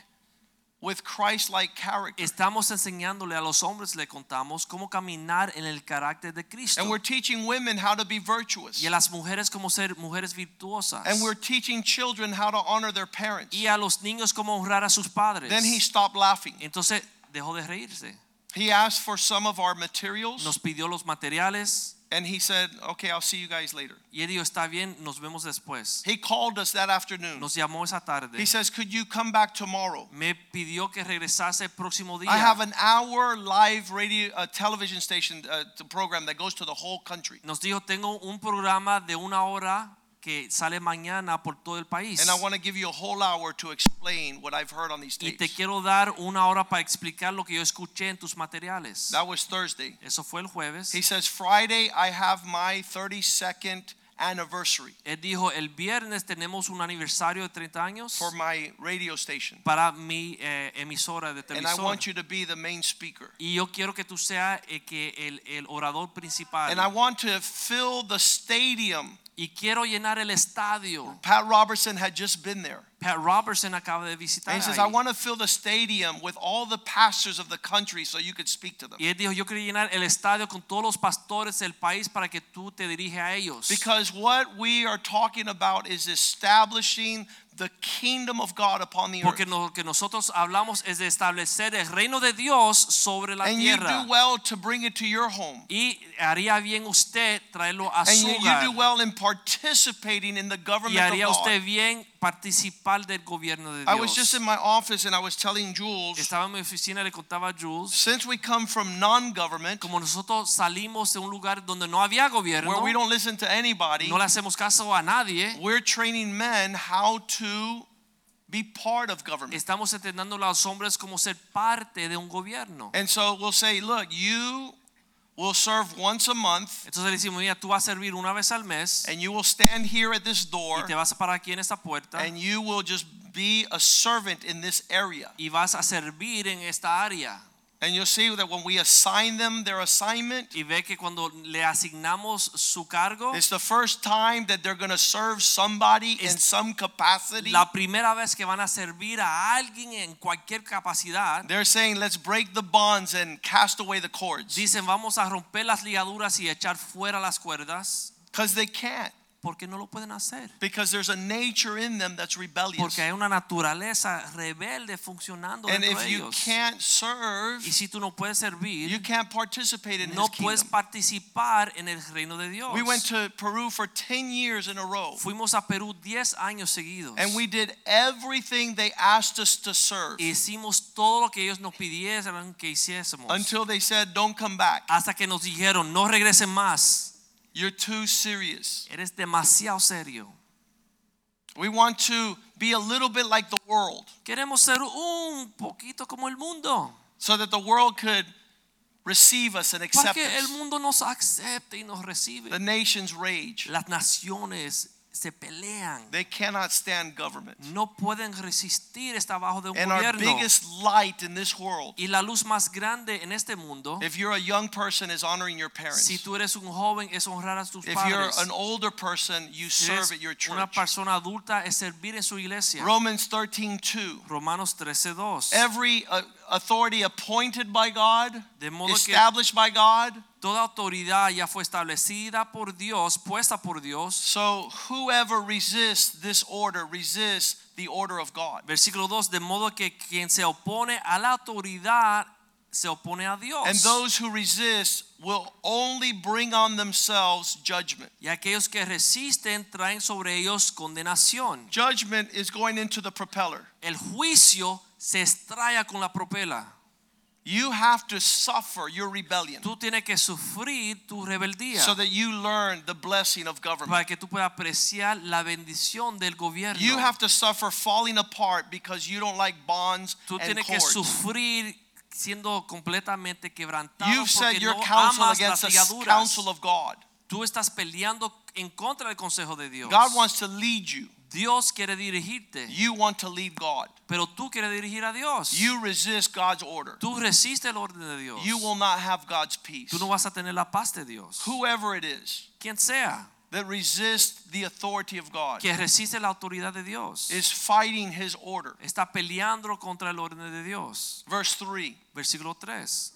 with Christ like character. Estamos enseñándole a los hombres, le contamos cómo caminar en el carácter de Cristo. And we're teaching women how to be virtuous. Y a las mujeres cómo ser mujeres virtuosas. And we're teaching children how to honor their parents. Y a los niños cómo honrar a sus padres. Then he stopped laughing. Entonces dejó de reírse. He asked for some of our materials Nos pidió los materiales and he said, Okay, I'll see you guys later. y él dijo, está bien, nos vemos después. He called us that afternoon. Nos llamó esa tarde. He says, Could you come back tomorrow? Me pidió que regresase el próximo día. I have an hour live radio uh, television station uh, program that goes to the whole country. Nos dijo, tengo un programa de una hora que sale mañana por todo el país. And I want to give you a whole hour to explain what I've heard on these Y te tapes. quiero dar una hora para explicar lo que yo escuché en tus materiales. That was Thursday. Eso fue el jueves. He says, Friday, I have my 32nd anniversary Él dijo, el viernes tenemos un aniversario de 30 años for my radio station. para mi eh, emisora de And I want you to be the main speaker. Y yo quiero que tú seas eh, que el, el orador principal. And I want to fill the stadium. Y quiero llenar el estadio. Pat Robertson had just been there. Pat Robertson acaba de visitar. And he says, ahí. I want to fill the stadium with all the pastors of the country so you could speak to them. y él dijo, yo quiero llenar el estadio con todos los pastores del país para que tú te dirijas a ellos. Because what we are talking about is establishing the kingdom of God upon the Porque earth. lo que nosotros hablamos es de establecer el reino de Dios sobre la And you do well to bring it to your home. Y haría bien usted traerlo a And su you, you do well in participating in the Y government of haría God. usted bien participar del gobierno de I was just in my office and I was telling Jules, Estaba en mi oficina le contaba a Jules, since we come from non-government, como nosotros salimos de un lugar donde no había gobierno, where we don't listen to anybody, no le hacemos caso a nadie, we're training men how to be part of government. estamos entrenando a los hombres como ser parte de un gobierno. And so we'll say, look, you will serve once a month Entonces le decimos, mira, tú vas a servir una vez al mes and you will stand here at this door y te vas a parar aquí en esta puerta and you will just be a servant in this area. y vas a servir en esta área. And you'll see that when we assign them their assignment, Y ve que cuando le asignamos su cargo, it's the first time that they're going to serve somebody in some capacity. la primera vez que van a servir a alguien en cualquier capacidad, They're saying, let's break the bonds and cast away the cords. dicen vamos a romper las ligaduras y echar fuera las cuerdas, Because they can't. Porque no lo pueden hacer. Because there's a nature in them that's rebellious. Porque hay una naturaleza rebelde funcionando And dentro if de you ellos. can't serve, Y si tú no puedes you servir, can't participate in no his puedes kingdom. participar en el reino de Dios. We went to Peru for 10 years in a row. Fuimos a Perú 10 años seguidos. And we did everything they asked us to serve Hicimos todo lo que ellos nos pidieron que hiciésemos. until they said, don't come back. Hasta que nos dijeron, no regresen más. You're too serious. Eres demasiado serio. We want to be a little bit like the world Queremos ser un poquito como el mundo. so that the world could receive us and accept Para que el mundo nos acepte y nos recibe. The nations rage. Las naciones se pelean. They cannot stand government. No pueden resistir estar bajo de un And our gobierno. biggest light in this world, Y la luz más grande en este mundo, if you're a young person, is honoring your parents. si tú eres un joven, es honrar a tus If you're an older person, you Si serve at your church. una persona adulta, es servir en su iglesia. Romans 13, 2. Romanos 13:2. Every uh, authority appointed by God, De modo que established by God. toda autoridad ya fue establecida por Dios, puesta por Dios. So whoever resists this order resists the order of God. Versículo 2, de modo que quien se opone a la autoridad se opone a Dios. And those who resist will only bring on themselves judgment. y aquellos que resisten traen sobre ellos condenación. Judgment is going into the propeller. El juicio se extrae con la propela. You have to suffer your rebellion Tú tienes que sufrir tu rebeldía so that you learn the blessing of government. para que tú puedas apreciar la bendición del gobierno. You have to suffer falling apart because you don't like bonds tú and tienes que sufrir siendo completamente quebrantado You've porque your no counsel amas against las the ligaduras. counsel of God. Tú estás peleando en contra del consejo de Dios. God wants to lead you. Dios quiere dirigirte, You want to lead God. pero tú quieres dirigir a Dios. You resist God's order. tú resistes el orden de Dios. You will not have God's peace. tú no vas a tener la paz de Dios. Whoever it is Quien sea that resists the authority of God que resiste la autoridad de Dios is fighting his order. está peleando contra el orden de Dios. Verse 3 Versículo 3.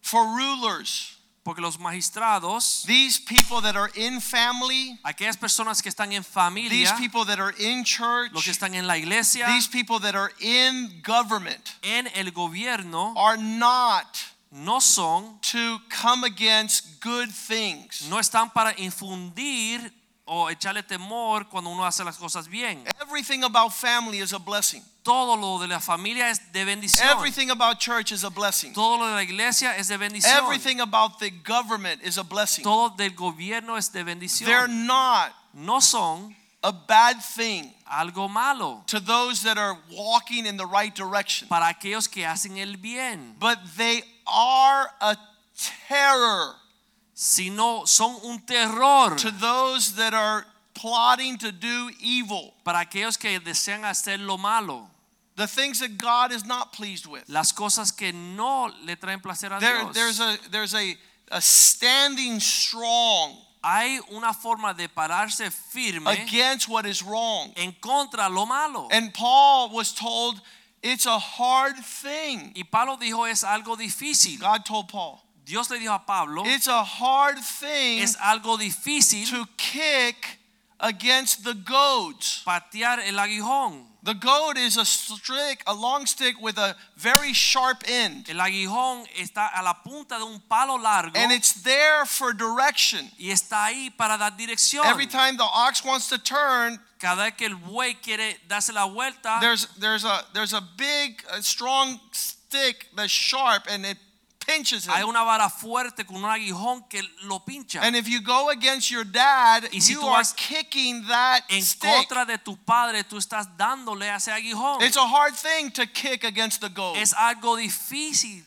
For rulers, Porque los magistrados, these people that are in family, aquellas personas que están en familia, these people that are in church, los que están en la iglesia, these people that are in government en el gobierno, are not no son, to come against good things. no están para infundir o echarle temor cuando uno hace las cosas bien. Everything about family is a blessing. Todo lo de la familia es de bendición. Everything about church is a blessing. Todo lo de la iglesia es de bendición. Everything about the government is a blessing. Todo del gobierno es de bendición. They're not no son a bad thing algo malo to those that are walking in the right direction, para aquellos que hacen el bien, but they are a terror sino son un terror to those that are plotting to do evil. para aquellos que desean hacer lo malo, The things that God is not pleased with. las cosas que no le traen placer a There, Dios. there's a there's a, a standing strong Hay una forma de pararse firme against what is wrong. en contra lo malo. And Paul was told it's a hard thing. y Pablo dijo es algo difícil. God told Paul, Dios le dijo a Pablo it's a hard thing es algo difícil to kick against the goads. patear el aguijón. The goad is a stick, a long stick with a very sharp end. El aguijón está a la punta de un palo largo And it's there for direction. y está ahí para dar dirección. Every time the ox wants to turn, Cada vez que el buey quiere darse la vuelta, there's there's a there's a big uh, strong stick that's sharp and it pinches hay una vara fuerte con un aguijón que lo pincha. And if you go against your dad, Y si you are kicking that en stick. contra de tu padre, tú estás dándole a ese aguijón. It's a hard thing to kick against the goat Es algo difícil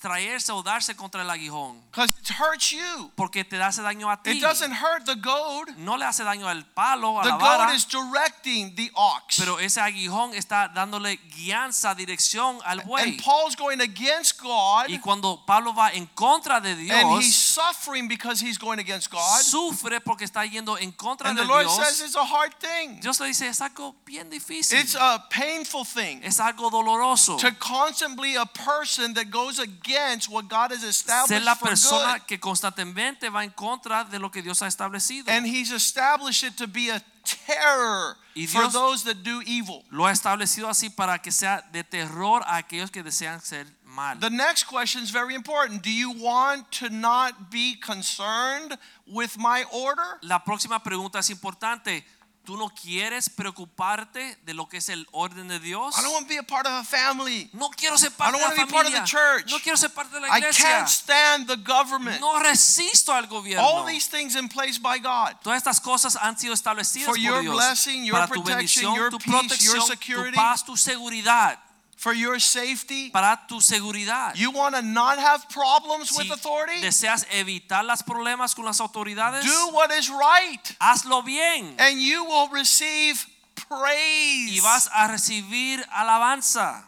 traerse o darse contra el aguijón because it hurts you. porque te hace daño a ti. It doesn't hurt the goat. No le hace daño al palo, a The la is directing the ox. pero ese aguijón está dándole guianza, dirección al buey. And Paul's going against God Y cuando Pablo va en contra de and Dios, he's suffering because he's going against God. sufre porque está yendo en contra And de the Lord Dios. says it's a hard thing. Dios le dice, es algo bien difícil. It's a painful thing es algo doloroso. to a person that goes against what God has Ser established la for persona que constantemente va en contra de lo que Dios ha establecido. And he's established it to be a terror Y for those that do evil. Lo ha establecido así para que sea de terror a aquellos que desean ser mal. The next question is very important. Do you want to not be concerned with my order? La próxima pregunta es importante. ¿Tú no quieres preocuparte de lo que es el orden de Dios? I don't want to be a part of a family. No quiero ser I parte don't de la wanna be part of the familia. church. No quiero ser parte de la I iglesia. can't stand the government. No resisto al gobierno. All these things in place by God. Todas estas cosas han sido establecidas For por your Dios blessing, your para tu protection, bendición, your tu peace, your protección, tu security. paz, tu seguridad, For your safety. para tu seguridad. You want to not have problems Si with authority? deseas evitar los problemas con las autoridades, Do what is right, hazlo bien and you will receive praise. y vas a recibir alabanza.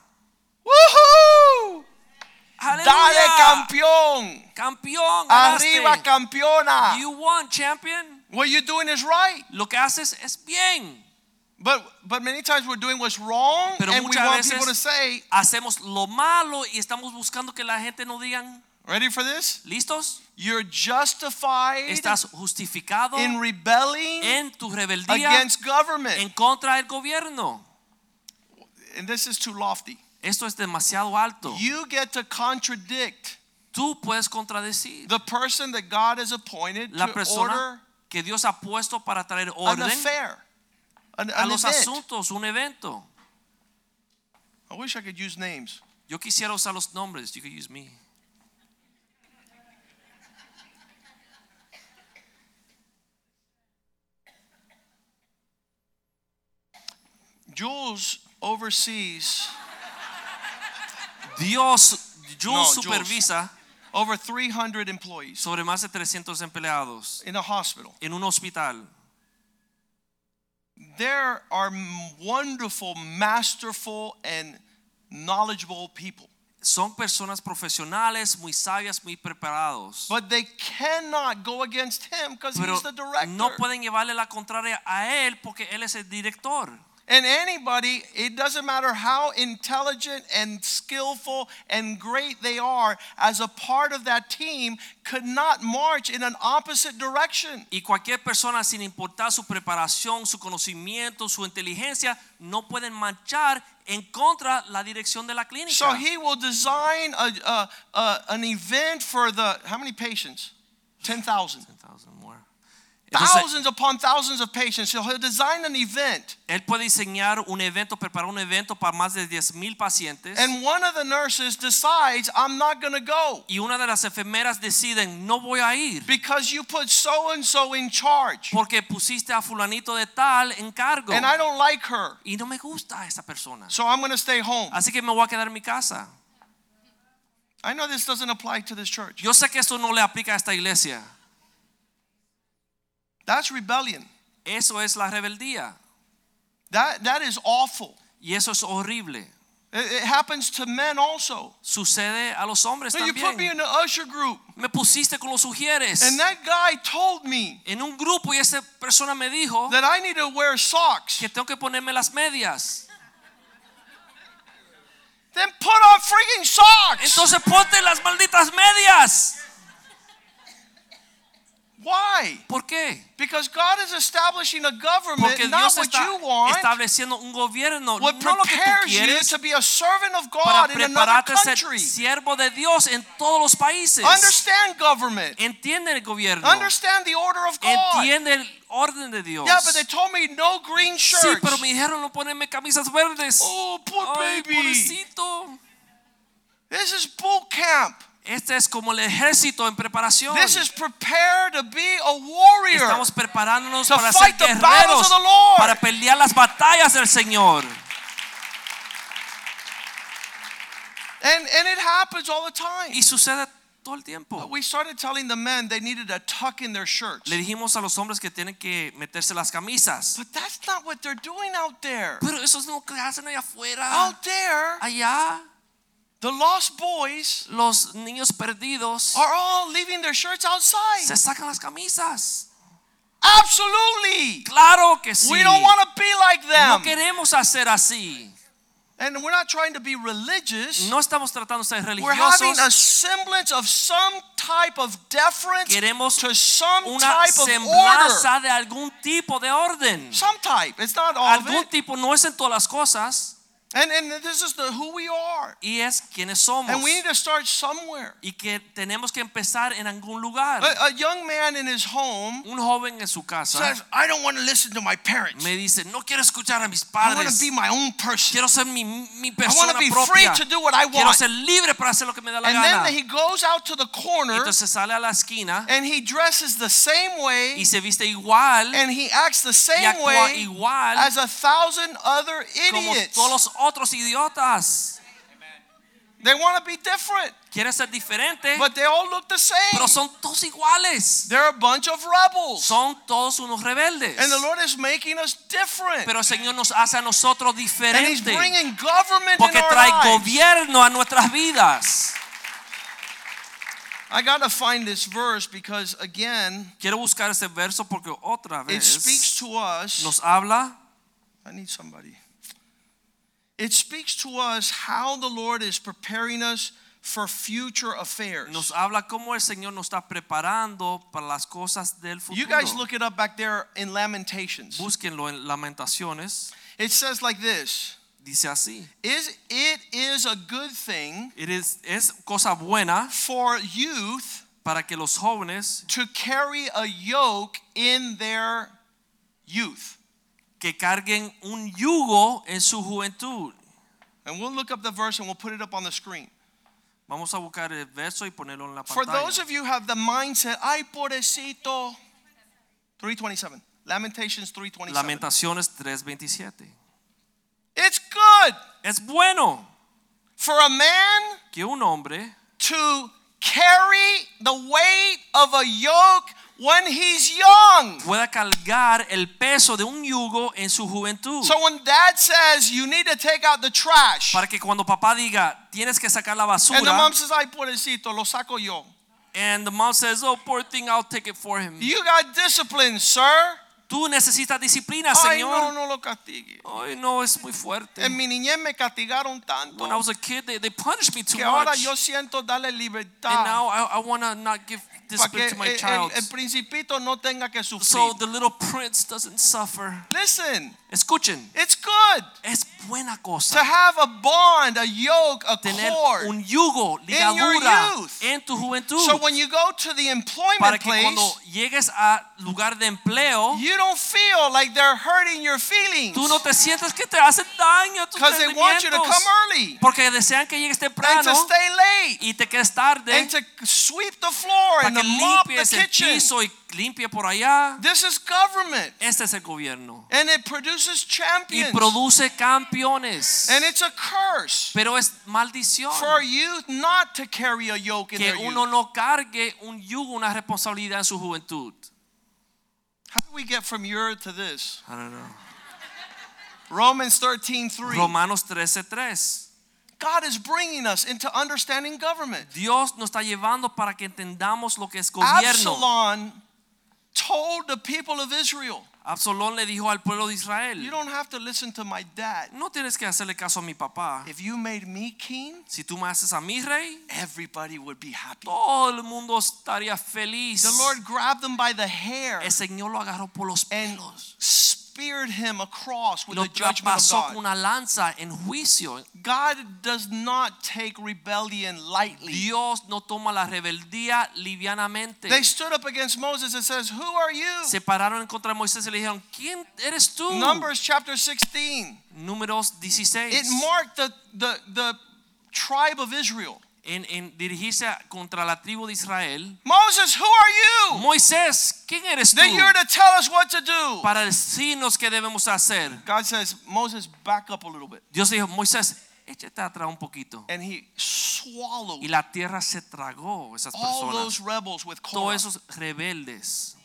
Woohoo! Dale campeón. Campeón, Arriba ganaste. campeona. You won, champion. What you're doing is right. Lo que haces es bien. But but many times we're doing what's wrong Pero and we want people to say, Hacemos lo malo y estamos buscando que la gente no digan, ready for this? ¿listos? You're justified Estás justificado in rebelling en tu rebeldía against government. en contra del gobierno. And this is too lofty. Esto es demasiado alto. You get to contradict Tú puedes contradecir the person that God has appointed la to persona order que Dios ha puesto para traer orden. an affair, an, a an los event. asuntos, un evento. I wish I could use names. Yo quisiera usar los nombres. You could use me. Jules oversees Dios, Jules No, Jules. supervisa over 300 employees sobre más de 300 empleados in a hospital. en un hospital. There are wonderful, masterful, and knowledgeable people, Son personas profesionales, muy sabias, muy preparados. but they cannot go against him because he's the director. no pueden llevarle la contraria a él porque él es el director. And anybody, it doesn't matter how intelligent and skillful and great they are, as a part of that team, could not march in an opposite direction. Y cualquier persona, sin importar su preparación, su conocimiento, su inteligencia, no pueden marchar en contra la dirección de la clínica. So he will design a, a, a- an event for the, how many patients? 10,000. 10,000 more. Entonces, Thousands upon thousands of patients. So he'll design an event. él puede diseñar un evento, preparar un evento para más de 10 mil pacientes. And one of the nurses decides, I'm not going to go y una de las enfermeras deciden, no voy a ir. because you put so and so in charge. Porque pusiste a fulanito de tal en cargo. And I don't like her. y no me gusta esa persona. So I'm going to stay home. Así que me voy a quedar en mi casa. I know this doesn't apply to this church. Yo sé que esto no le aplica a esta iglesia. That's rebellion. Eso es la rebeldía. That, that is awful. Y eso es horrible. It, it happens to men also. Sucede a los hombres So you put me in the usher group. Me pusiste con los sugieres And that guy told me en un grupo y esa persona me dijo that I need to wear socks. que tengo que ponerme las medias. Then put on freaking socks. Entonces ponte las malditas medias. Why? ¿Por qué? Because God is establishing a government, Porque not Dios what está you want, estableciendo un gobierno, what no lo que tú prepares you quieres, to be a servant of para God in another prepararte a ser country. siervo de Dios en todos los países. Understand government. Entiende el gobierno. Understand the order of God. Entiende el orden de Dios. Yeah, but they told me no green Sí, shirts. pero me dijeron no ponerme camisas verdes. Oh, poor Ay, baby. pobrecito. This is boot camp. Este es como el ejército en preparación. This is to be a warrior. Estamos preparándonos To para ser the guerreros, of the Lord. para pelear las batallas del Señor. And, and it happens all the time. Y sucede todo el tiempo. We started telling the men they needed to tuck in their shirts. Le dijimos a los hombres que tienen que meterse las camisas. But that's not what they're doing out there. Pero eso es lo que hacen allá afuera. Out there, Allá, the lost boys los niños perdidos are all leaving their shirts outside. se sacan las camisas. Absolutely. Claro que sí. We don't want to be like No them. queremos hacer así. And we're not trying to be religious. No estamos tratando de ser We're having a semblance of some type of deference Queremos to some una type of order. de algún tipo de orden. Some type. It's not all of Algún it. tipo no es en todas las cosas And, and this is the who we are. y es quienes somos. And we need to start somewhere. Y que tenemos que empezar en algún lugar. A, a young man in his home Un joven en su casa says, I don't want to listen to my parents. me dice, no quiero escuchar a mis padres. I want to be my own person. Quiero ser mi, mi persona I want to be free to do what I want. Quiero ser libre para hacer lo que me da la And gana. then he goes out to the corner Entonces sale a la esquina and he dresses the same way y se viste igual and he acts the y same actúa way igual as a thousand other idiots. como todos los otros idiotas. They want to be different, Quieren ser diferentes, but they all look the pero same. son todos iguales. They're a bunch of rebels. Son todos unos rebeldes. And the Lord is making us different. Pero el Señor nos hace a nosotros diferentes. And He's bringing government Porque in our trae lives. gobierno a nuestras vidas. I got to find this verse because, again, Quiero buscar ese verso porque otra vez it speaks to us. nos habla I need somebody. It speaks to us how the Lord is preparing us for future affairs. nos habla cómo el Señor nos está preparando para las cosas del futuro. You guys look it up back there in Lamentations. Búsquenlo en Lamentaciones. It says like this Dice así. is It is a good thing It is, es cosa buena for youth para que los jóvenes to carry a yoke in their youth. Que carguen un yugo en su juventud. And we'll look up the verse and we'll put it up on the screen. Vamos a buscar el verso y ponerlo en la For pantalla. those of you who have the mindset, ay pobrecito. 327. Lamentations 327. Lamentaciones 3:27. It's good Es bueno for a man que un hombre to carry the weight of a yoke when he's young. pueda cargar el peso de un yugo en su juventud. So when dad says you need to take out the trash, Para que cuando papá diga, tienes que sacar la and the basura, mom says, ay pobrecito, lo saco yo. and the mom says, oh, poor thing, I'll take it for him. You got discipline, sir. Tú necesitas disciplina, Ay, no, Señor. no lo castigue. Ay, no, es muy fuerte. En mi niñez me castigaron tanto When I was a kid, they, they punished me too que ahora much. yo siento darle And libertad now I, I want to not give para que discipline to my el, el- el principito no tenga que So the little prince doesn't suffer. Listen, Escuchen, it's good es buena to have a bond, a yoke, a tener cord. un yugo, in your youth. en tu juventud. So when you go to the Para employment que cuando place, llegues a lugar de empleo, you don't feel like they're hurting your feelings tú no te sientes que te hacen daño tus because they want you to come early Porque desean que llegues and to stay late y te quedes tarde and to sweep the floor and que to mop the el kitchen. piso y limpie por allá. This is government Este es el gobierno. and it produces Y champions produce campeones. and it's a curse Pero es maldición for youth not to carry a yoke in que their uno youth. no cargue un yugo, una responsabilidad en su juventud. How do we get from your to this? I don't know. Romans 13, 3. Romanos 13:3. God is bringing us into understanding government. Dios nos está llevando para que entendamos lo que es gobierno. Absalom told the people of Israel, Absalón le dijo al pueblo de Israel. You don't have to listen to my dad. no tienes que hacerle caso a mi papá. If you made me king, Si tú me haces a mi rey, everybody would be happy. todo el mundo estaría feliz. The Lord grabbed them by the hair El Señor lo agarró por los pelos. Speared him across with lo the judgment of pasó con God. una lanza en juicio. God does not take rebellion lightly. Dios no toma la rebeldía livianamente. They stood up against Moses and says, "Who are you?" Se pararon en contra de Moisés y le dijeron, ¿quién eres tú? Numbers chapter 16. Números 16. It marked the the the tribe of Israel. En, en dirigirse contra la tribu de Israel. Moses, who are you? Moisés, ¿quién eres tú? That you're to tell us what to do. Para decirnos qué debemos hacer. God says, Moses, back up a little bit. Dios dijo, Moisés, échate atrás un poquito. And he swallowed Y la tierra se tragó esas all those personas. rebels with Korah. Todos esos rebeldes.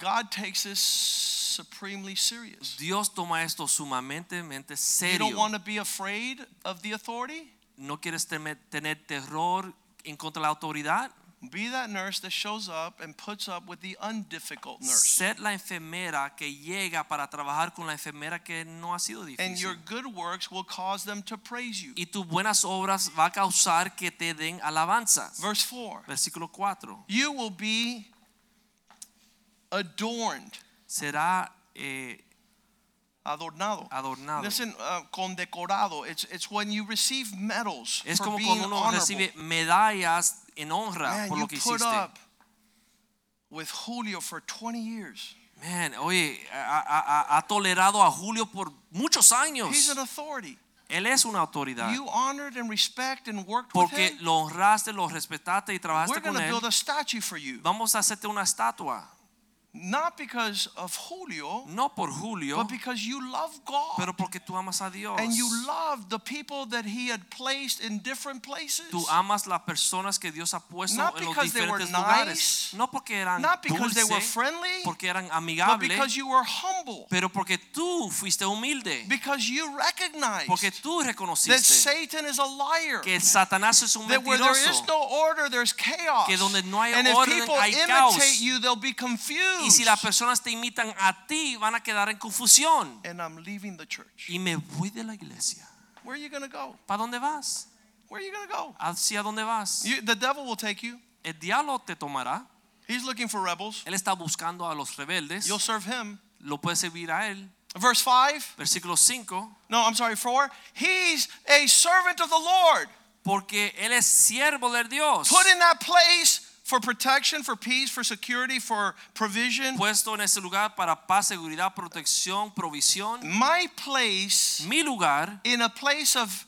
God takes this supremely serious. Dios toma esto sumamente mente You don't want to be afraid of the authority? ¿No quieres temer- tener terror en contra de la autoridad? Be that nurse that shows up and puts up with the undifficult nurse. Ser la enfermera que llega para trabajar con la enfermera que no ha sido difícil. And your good works will cause them to praise you. Y tus buenas obras va a causar que te den alabanzas. Verse 4 Versículo 4. You will be adorned, Será eh, adornado. adornado. Listen, uh, condecorado. It's, it's when you receive medals Es for como being cuando uno honorable. recibe medallas en honra Man, por you lo que put hiciste. up with Julio for 20 years. Man, oye, ha, ha- ha tolerado a Julio por muchos años. He's an authority. Él es una autoridad. You honored and respect and worked with Porque him. lo honraste, lo respetaste y We're trabajaste going con to él. build a statue for you. Vamos a hacerte una estatua. Not because of Julio, No por Julio, but because you love God. pero porque tú amas a Dios. And you love the people that He had placed in different places. Tú amas las personas que Dios ha puesto Not en los because they were diferentes nice. No porque eran Not because they were friendly, porque eran but because you were humble. pero porque tú fuiste humilde. Because you recognized Porque tú that Satan is a liar. que Satanás es un That where there is no order, there's chaos. Que donde no hay and if people hay imitate caos. you, they'll be confused. Y si las personas te imitan a ti, van a quedar en confusión. and I'm leaving the church. Y me voy de la iglesia. Where are you going to go? ¿Para dónde vas? Where are you going to go? ¿Hacia dónde vas? You, the devil will take you. El diablo te tomará. He's looking for rebels. Él está buscando a los rebeldes. You'll serve him. Lo puede servir a él. Verse 5. Versículo 5. No, I'm sorry, 4. He's a servant of the Lord. Porque él es siervo del Dios. Put in that place for protection, for peace, for security, for provision. Puesto en ese lugar para paz, seguridad, protección, provisión. My place Mi lugar in a place of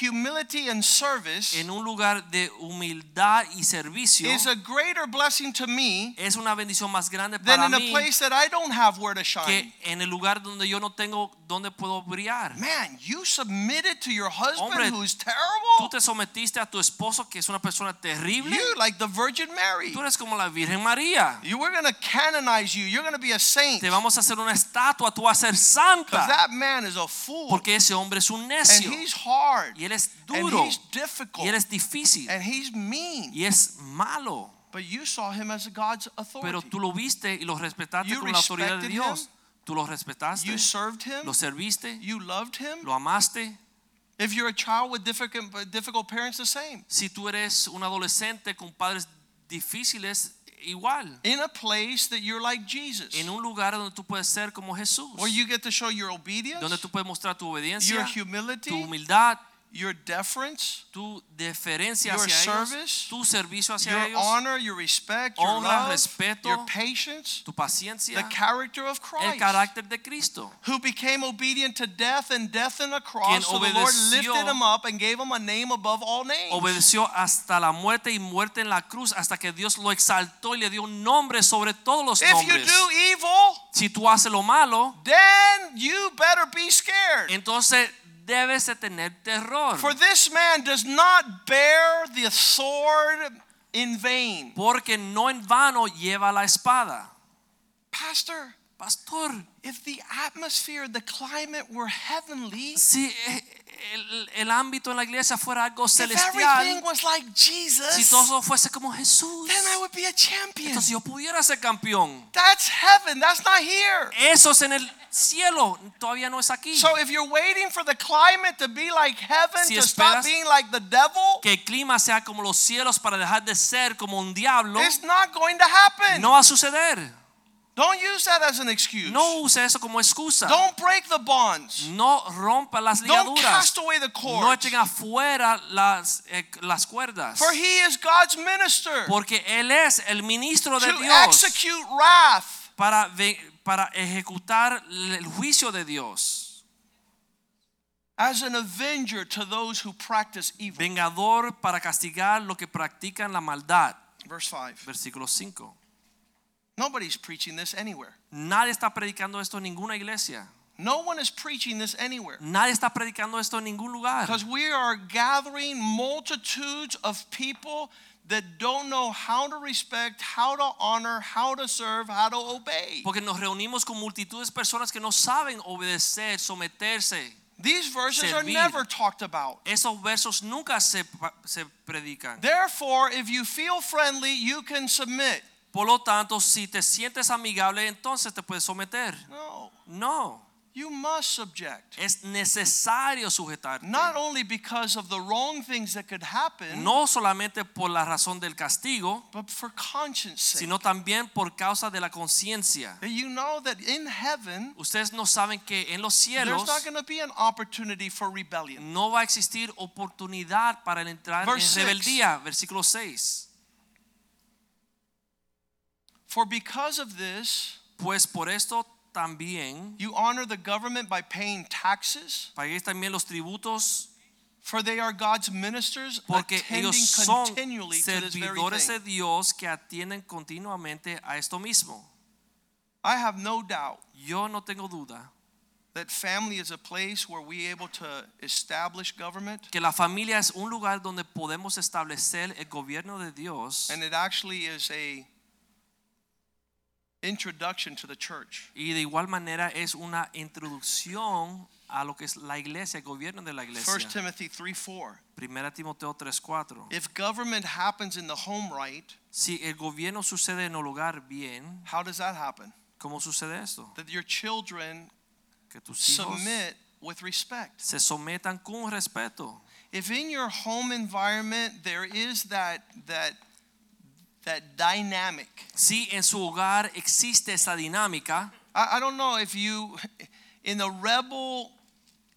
humility and service en un lugar de humildad y servicio is a greater blessing to me es una bendición más grande than para in a mí place that I don't have where to shine. que en el lugar donde yo no tengo donde puedo brillar. Man, you submitted to your husband Hombre, who's Tú terrible. te sometiste a tu esposo que es una persona terrible. You like the Virgin Mary. Tú eres como la Virgen María. You we're gonna canonize you. You're gonna be a saint. Te vamos a hacer una estatua, tú vas a ser santa. that man is a fool. Porque ese hombre es un And necio. he's hard. Y él es And duro. he's difficult. Y él es difícil. And he's mean. Y es malo. But you saw him as God's authority. Pero tú lo viste y lo respetaste You con la autoridad de Dios. him. Tú lo respetaste, You served him. lo serviste, You loved him. lo amaste. If you're a child with difficult, difficult parents, the same. Si tú eres un adolescente con padres difíciles, igual. In a place that you're like Jesus. En un lugar donde tú puedes ser como Jesús. Where you get to show your obedience, Donde tú puedes mostrar tu your obediencia, humility, tu humildad, your deference, tu deferencia Your hacia service, ellos, tu servicio hacia your ellos, honor, your respect, your honra, love, respeto, your patience, tu the character of el Christ. carácter de Cristo. who became obedient to death and death on the Quien cross. So the Lord lifted him up and gave him a name above all names. Obedeció hasta la muerte y muerte en la cruz hasta que Dios lo exaltó y le dio un nombre sobre todos los If you do evil, Si tú haces lo malo, then you better be scared. entonces debes de tener terror. For this man does not bear the sword in vain. Porque no en vano lleva la espada. Pastor, Pastor, if the atmosphere, the climate were heavenly, si eh, el, el ámbito en la iglesia fuera algo celestial, was like si Jesus, todo fuese como Jesús, then I would be a champion. entonces yo pudiera ser campeón. That's heaven. That's not here. Eso es en el cielo, todavía no es aquí. So if you're waiting for the climate to be like heaven Si to stop being like the devil, Que el clima sea como los cielos para dejar de ser como un diablo, it's not going to happen. no va a suceder. Don't use that as an excuse. No use eso como excusa. Don't break the bonds. No rompa las ligaduras. Don't cast away the cords. No echen afuera las, eh, las cuerdas. For he is God's minister Porque Él es el ministro de to Dios execute wrath. para, para ejecutar el juicio de Dios. as an avenger to those who practice evil. Vengador para castigar lo que practican la maldad. Verse 5. Versículo 5. Nobody's preaching this anywhere. Nadie está predicando esto en ninguna iglesia. No one is preaching this anywhere. Nadie está predicando esto en ningún lugar. Because we are gathering multitudes of people that don't know how to respect, how to honor, how to serve, how to obey. Porque nos reunimos con multitudes de personas que no saben obedecer, someterse. These verses are never talked about. Esos versos nunca se, se predican. Therefore, if you feel friendly, you can submit. Por lo tanto, si te sientes amigable, entonces te puedes someter. No, No, you must subject. es necesario sujetarte. Not only because of the wrong things that could happen, No solamente por la razón del castigo, but for conscience sake. sino también por causa de la conciencia. You know that in heaven, Ustedes no saben que en los there's cielos not going to be an opportunity for rebellion. no va a existir oportunidad para entrar Verse en rebeldía. Versículo 6. For because of this, Pues por esto también you honor the government by paying taxes, paguéis también los tributos for they are God's ministers porque attending ellos son continually to this very servidores de. Dios que atienden continuamente a esto mismo. I have no doubt Yo no tengo duda that family is a place where we able to establish government que la familia es un lugar donde podemos establecer el gobierno de Dios and it actually is a introduction to the church. y de igual manera es una introducción a lo que es la iglesia, el gobierno de la 1 iglesia. Timothy 3 4. Primera Timoteo 3:4. If government happens in the home right, Si el gobierno sucede en el lugar bien, how does that happen? ¿cómo sucede esto? That your children Que tus hijos submit with respect. se sometan con respeto. If in your home environment there is that that that dynamic. Si en su hogar existe esa dinámica, I, I don't know if you in a rebel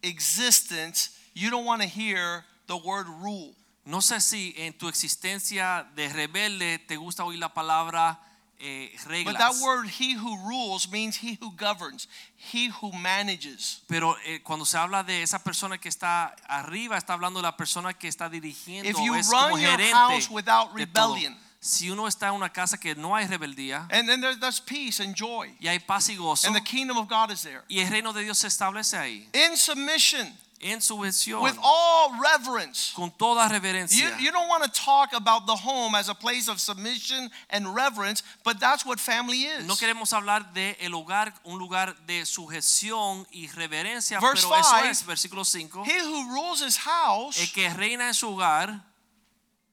existence you don't want to hear the word rule. no sé si en tu existencia de rebelde te gusta oír la palabra eh, But that word he who rules means he who governs, he who manages. Pero eh, cuando se habla de esa persona que está arriba, está hablando de la persona que está dirigiendo, If you es como run your house without rebellion. Si uno está en una casa que no hay rebeldía And then there's that's peace and joy. y hay paz y gozo And the kingdom of God is there. y el reino de Dios se establece ahí In submission, en subvención with all reverence. con toda You, reverencia. you don't want to talk about the home as a place of submission and reverence, but that's what family is. No queremos hablar de el hogar, un lugar de sujeción y reverencia, Verse pero eso five, es versículo 5. He who rules his house El que reina en su hogar,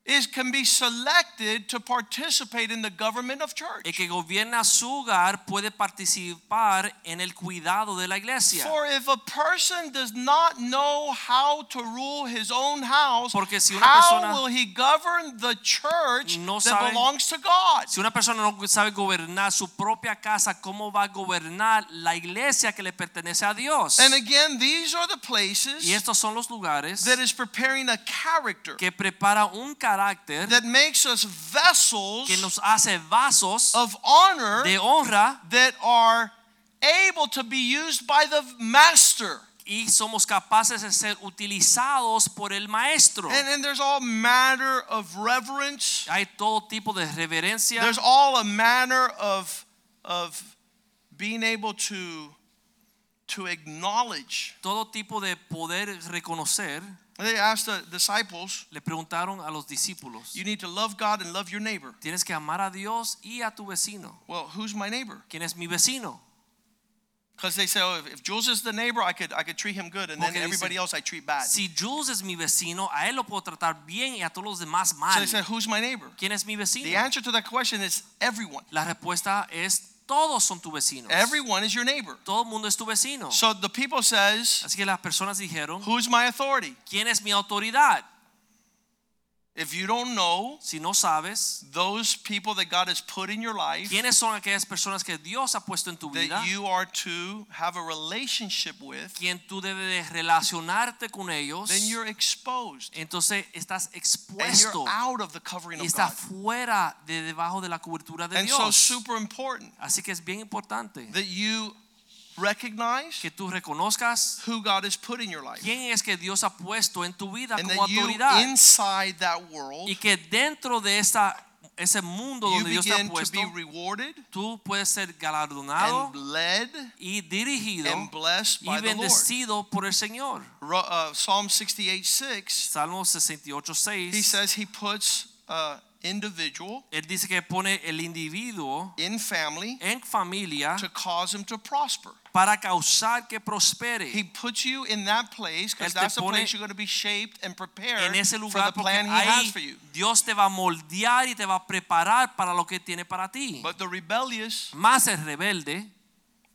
is can be selected to participate in the government of church. el que gobierna su hogar puede participar en el cuidado de la iglesia. For if a person does not know how to rule his own house, Porque si una how will he govern the church no that belongs to God? Si una persona no sabe gobernar su propia casa, ¿cómo va a gobernar la iglesia que le pertenece a Dios? And again, these are the places Y estos son los lugares that is preparing a character que prepara un carácter that makes us vessels que nos hace vasos of honor de honra that are able to be used by the master. y somos capaces de ser utilizados por el maestro. And, and there's all manner of reverence. Hay todo tipo de reverencia, There's all a manner of, of being able to, to acknowledge. todo tipo de poder reconocer. They asked the disciples, Le preguntaron a los discípulos, you need to love God and love your neighbor. tienes que amar a Dios y a tu vecino. Well, who's my neighbor? ¿Quién es mi vecino? Because they say, oh, if- if Jules is the neighbor, I could, I could treat him good, and then Porque dice- everybody else I treat bad. Si Jules es mi vecino, a él lo puedo tratar bien y a todos los demás So mal. they say, who's my neighbor? ¿Quién es mi vecino? The answer to that question is everyone. La respuesta es todos son tus vecinos. Everyone is your neighbor. Todo el mundo es tu vecino. So the people says, Así que las personas dijeron, who's my authority? ¿quién es mi autoridad? If you don't know Si no sabes, those people that God has put in your life, ¿quiénes son aquellas personas que Dios ha puesto en tu vida? that you are to have a relationship with, Quien tú debes de relacionarte con ellos. then you're exposed. Entonces estás expuesto. And you're out of the covering y of estás fuera de debajo de la cobertura de And so super important Así que es bien importante that you recognize que tú reconozcas who God has put in your life. quién es que Dios ha puesto en tu vida And como that you autoridad inside that world y que dentro de esa ese mundo donde Dios te ha puesto tú puedes ser galardonado y dirigido y by the Lord. bendecido por el Señor. Uh, Psalm 68 6, Salmo 68, he 6. says he puts uh, individual Él dice que pone el individuo in family en familia to cause him to prosper. para causar que prospere. He puts you in that place because that's the place you're going to be shaped and prepared en ese for the lugar plan he has for you. Dios te va a moldear y te va a preparar para lo que tiene para ti. But the rebellious Más el rebelde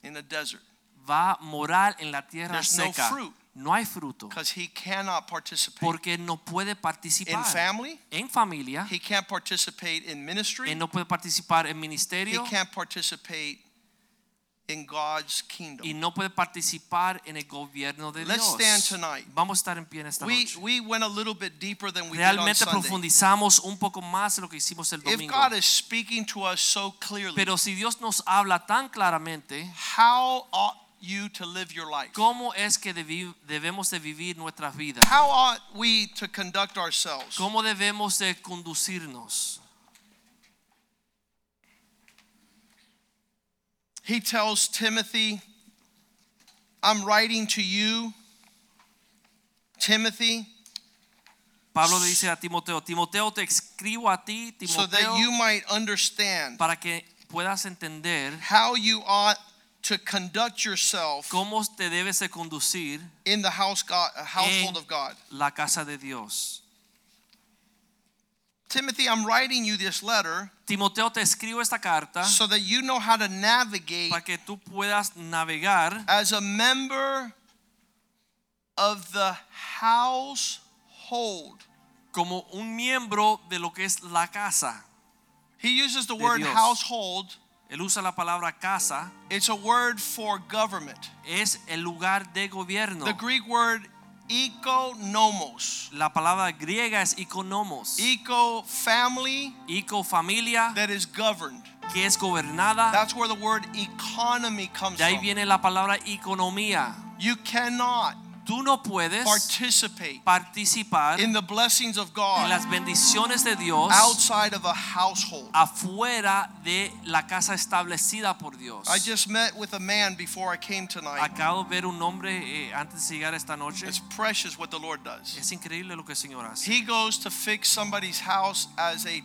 in the desert va a morar en la tierra There's no seca. fruit. No hay fruto he cannot participate porque no puede in participar family, en familia. he can't participate in ministry, Él no puede participar en he ministerio can't participate in God's kingdom. y no puede participar en el gobierno de Let's Dios. stand tonight. Vamos a estar en pie en esta We, noche. we went a little bit deeper than we did on Realmente Sunday. profundizamos un poco más en lo que hicimos el If domingo. God is speaking to us so clearly, Pero si Dios nos habla tan claramente, how ought you to live your life? ¿cómo es que debemos de vivir nuestras vidas? How ought we to conduct ourselves? ¿Cómo debemos de conducirnos? He tells Timothy, I'm writing to you, Timothy, Pablo le dice a Timoteo, Timoteo te escribo a ti, Timoteo, so that you might understand para que puedas entender how you ought to conduct yourself cómo te debes de conducir in the house God, uh, household of God. la casa de Dios. Timothy, I'm writing you this letter Timoteo te escribo esta carta so that you know how to navigate para que tú puedas navegar as a member of the household. como un miembro de lo que es la casa. He uses the word household. Él usa la palabra casa, It's a word for government. es el lugar de gobierno. The Greek word economos. La palabra griega es economos. Eco family Eco familia that is governed. que es gobernada. That's where the word economy comes De ahí from. viene la palabra economía. You cannot Tú no puedes participate participar in the blessings of en God las bendiciones de Dios outside of a household. afuera de la casa establecida por Dios. I just met with a man before I came tonight. Acabo de ver un hombre eh, antes de llegar esta noche. It's precious what the Lord does. Es increíble lo que el Señor hace. He goes to fix somebody's house as a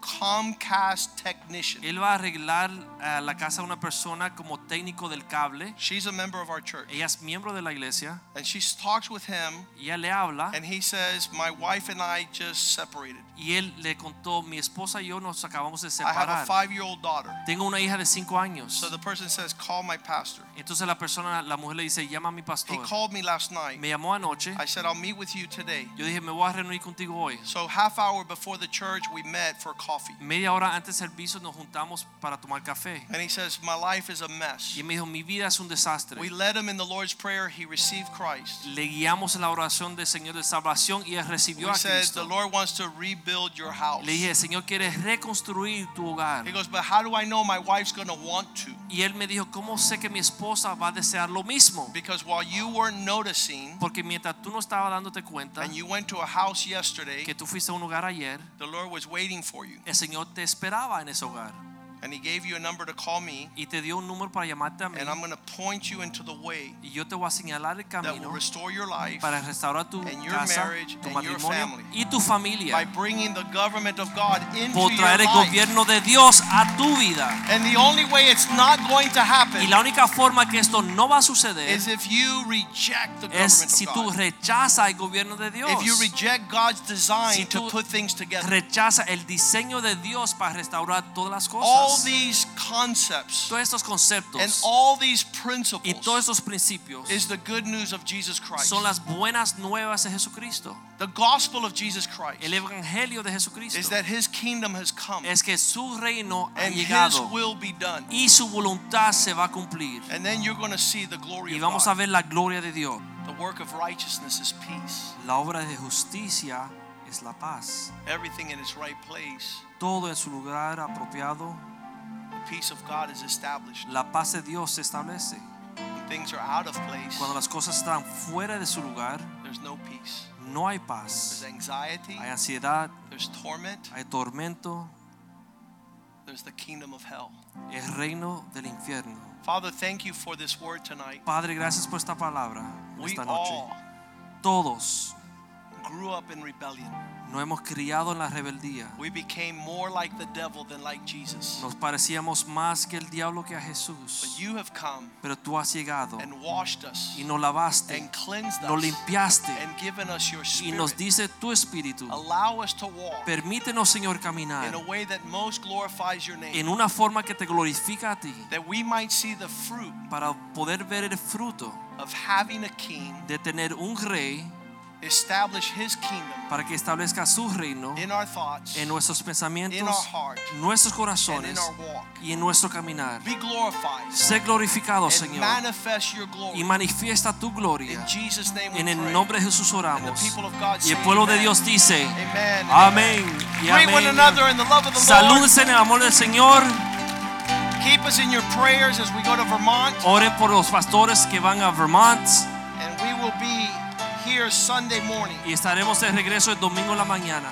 Comcast technician. Él va a arreglar eh, la casa de una persona como técnico del cable. She's a member of our church. Ella es miembro de la iglesia. And she talks with him, Y ella le habla and he says, My wife and I just separated. y él le contó, mi esposa y yo nos acabamos de separar. I have a five year old daughter. Tengo una hija de cinco años. So the person says, Call my pastor. Entonces la persona, la mujer le dice, llama a mi pastor. He called me last night. Me llamó anoche. I said, I'll meet with you today. Yo dije, me voy a reunir contigo hoy. So half hour before the church, we met for coffee. Media hora antes del servicio nos juntamos para tomar café. And he says, My life is a mess. Y me dijo, mi vida es un desastre. We led him in the Lord's Prayer. He received Christ. Le guiamos en la oración del Señor de salvación y él recibió We a said, The Lord wants to rebuild your house. Le dije, Señor quiere reconstruir tu hogar. He goes, But how do I know my wife's going to want to? Y él me dijo, ¿cómo sé que mi esposa va a desear lo mismo? Because while you weren't noticing Porque mientras tú no estabas dándote cuenta and you went to a house yesterday, que tú fuiste a un hogar ayer, the Lord was waiting for you. El Señor te esperaba en ese hogar. And he gave you a number to call me. y te dio un número para llamarte a mí And I'm going to point you into the way y yo te voy a señalar el that will camino restore your life para restaurar tu and your casa, marriage tu and your family. y tu by familia bringing the government of God into por your traer el gobierno de Dios a tu vida. And the only way it's not going to Y happen la única forma que esto no va a suceder is if you reject the es government si of tú rechazas el gobierno de Dios. If you reject God's design Si to put things together. Rechaza el diseño de Dios para restaurar todas las All cosas. these concepts Todos estos and all these y principles todos estos principios is the good news of Jesus Christ. son las buenas nuevas de Jesucristo. The gospel of Jesus Christ El evangelio de Jesucristo is that his kingdom has come es que su reino ha and his will be done. y su voluntad se va a cumplir. And then you're going to see the glory Y of vamos a ver la gloria de Dios. The work of righteousness is peace. La obra de justicia es la paz. Everything in its right place. Todo en su lugar apropiado. The peace of God is established. La paz de Dios se establece. When things are out of place, Cuando las cosas están fuera de su lugar, there's no peace. no hay paz. There's anxiety, Hay ansiedad, there's torment, hay tormento, there's the kingdom of hell. el reino del infierno. Father, thank you for this word tonight. Padre, gracias por esta palabra We esta noche. all Todos grew up in rebellion. Nos hemos criado en la rebeldía. We became more like the devil than like Jesus. Nos parecíamos más que el diablo que a But Jesús. you have come Pero tú has llegado and washed us y nos lavaste, and cleansed nos limpiaste and given us your y nos spirit. dice tu espíritu. Allow us to walk Permítenos, Señor, in caminar a way that most glorifies your name. en una forma que te glorifica a ti That we might see the fruit para poder ver el fruto of having a king de tener un rey establish his kingdom para que establezca su reino in our thoughts, en nuestros in pensamientos, our heart, nuestros and in corazones our walk. y en nuestro caminar. Be glorified Sé glorificado, and Señor, manifest your y glory. manifiesta tu gloria. In Jesus' name we En el nombre de Jesús oramos. people of God Y el pueblo de. Dios dice, amén y in. Salúdense en el amor del Señor. Keep us in your prayers as we go to Vermont. Oren por los pastores que van a Vermont And we will be here Sunday morning. y estaremos de regreso el domingo en la mañana.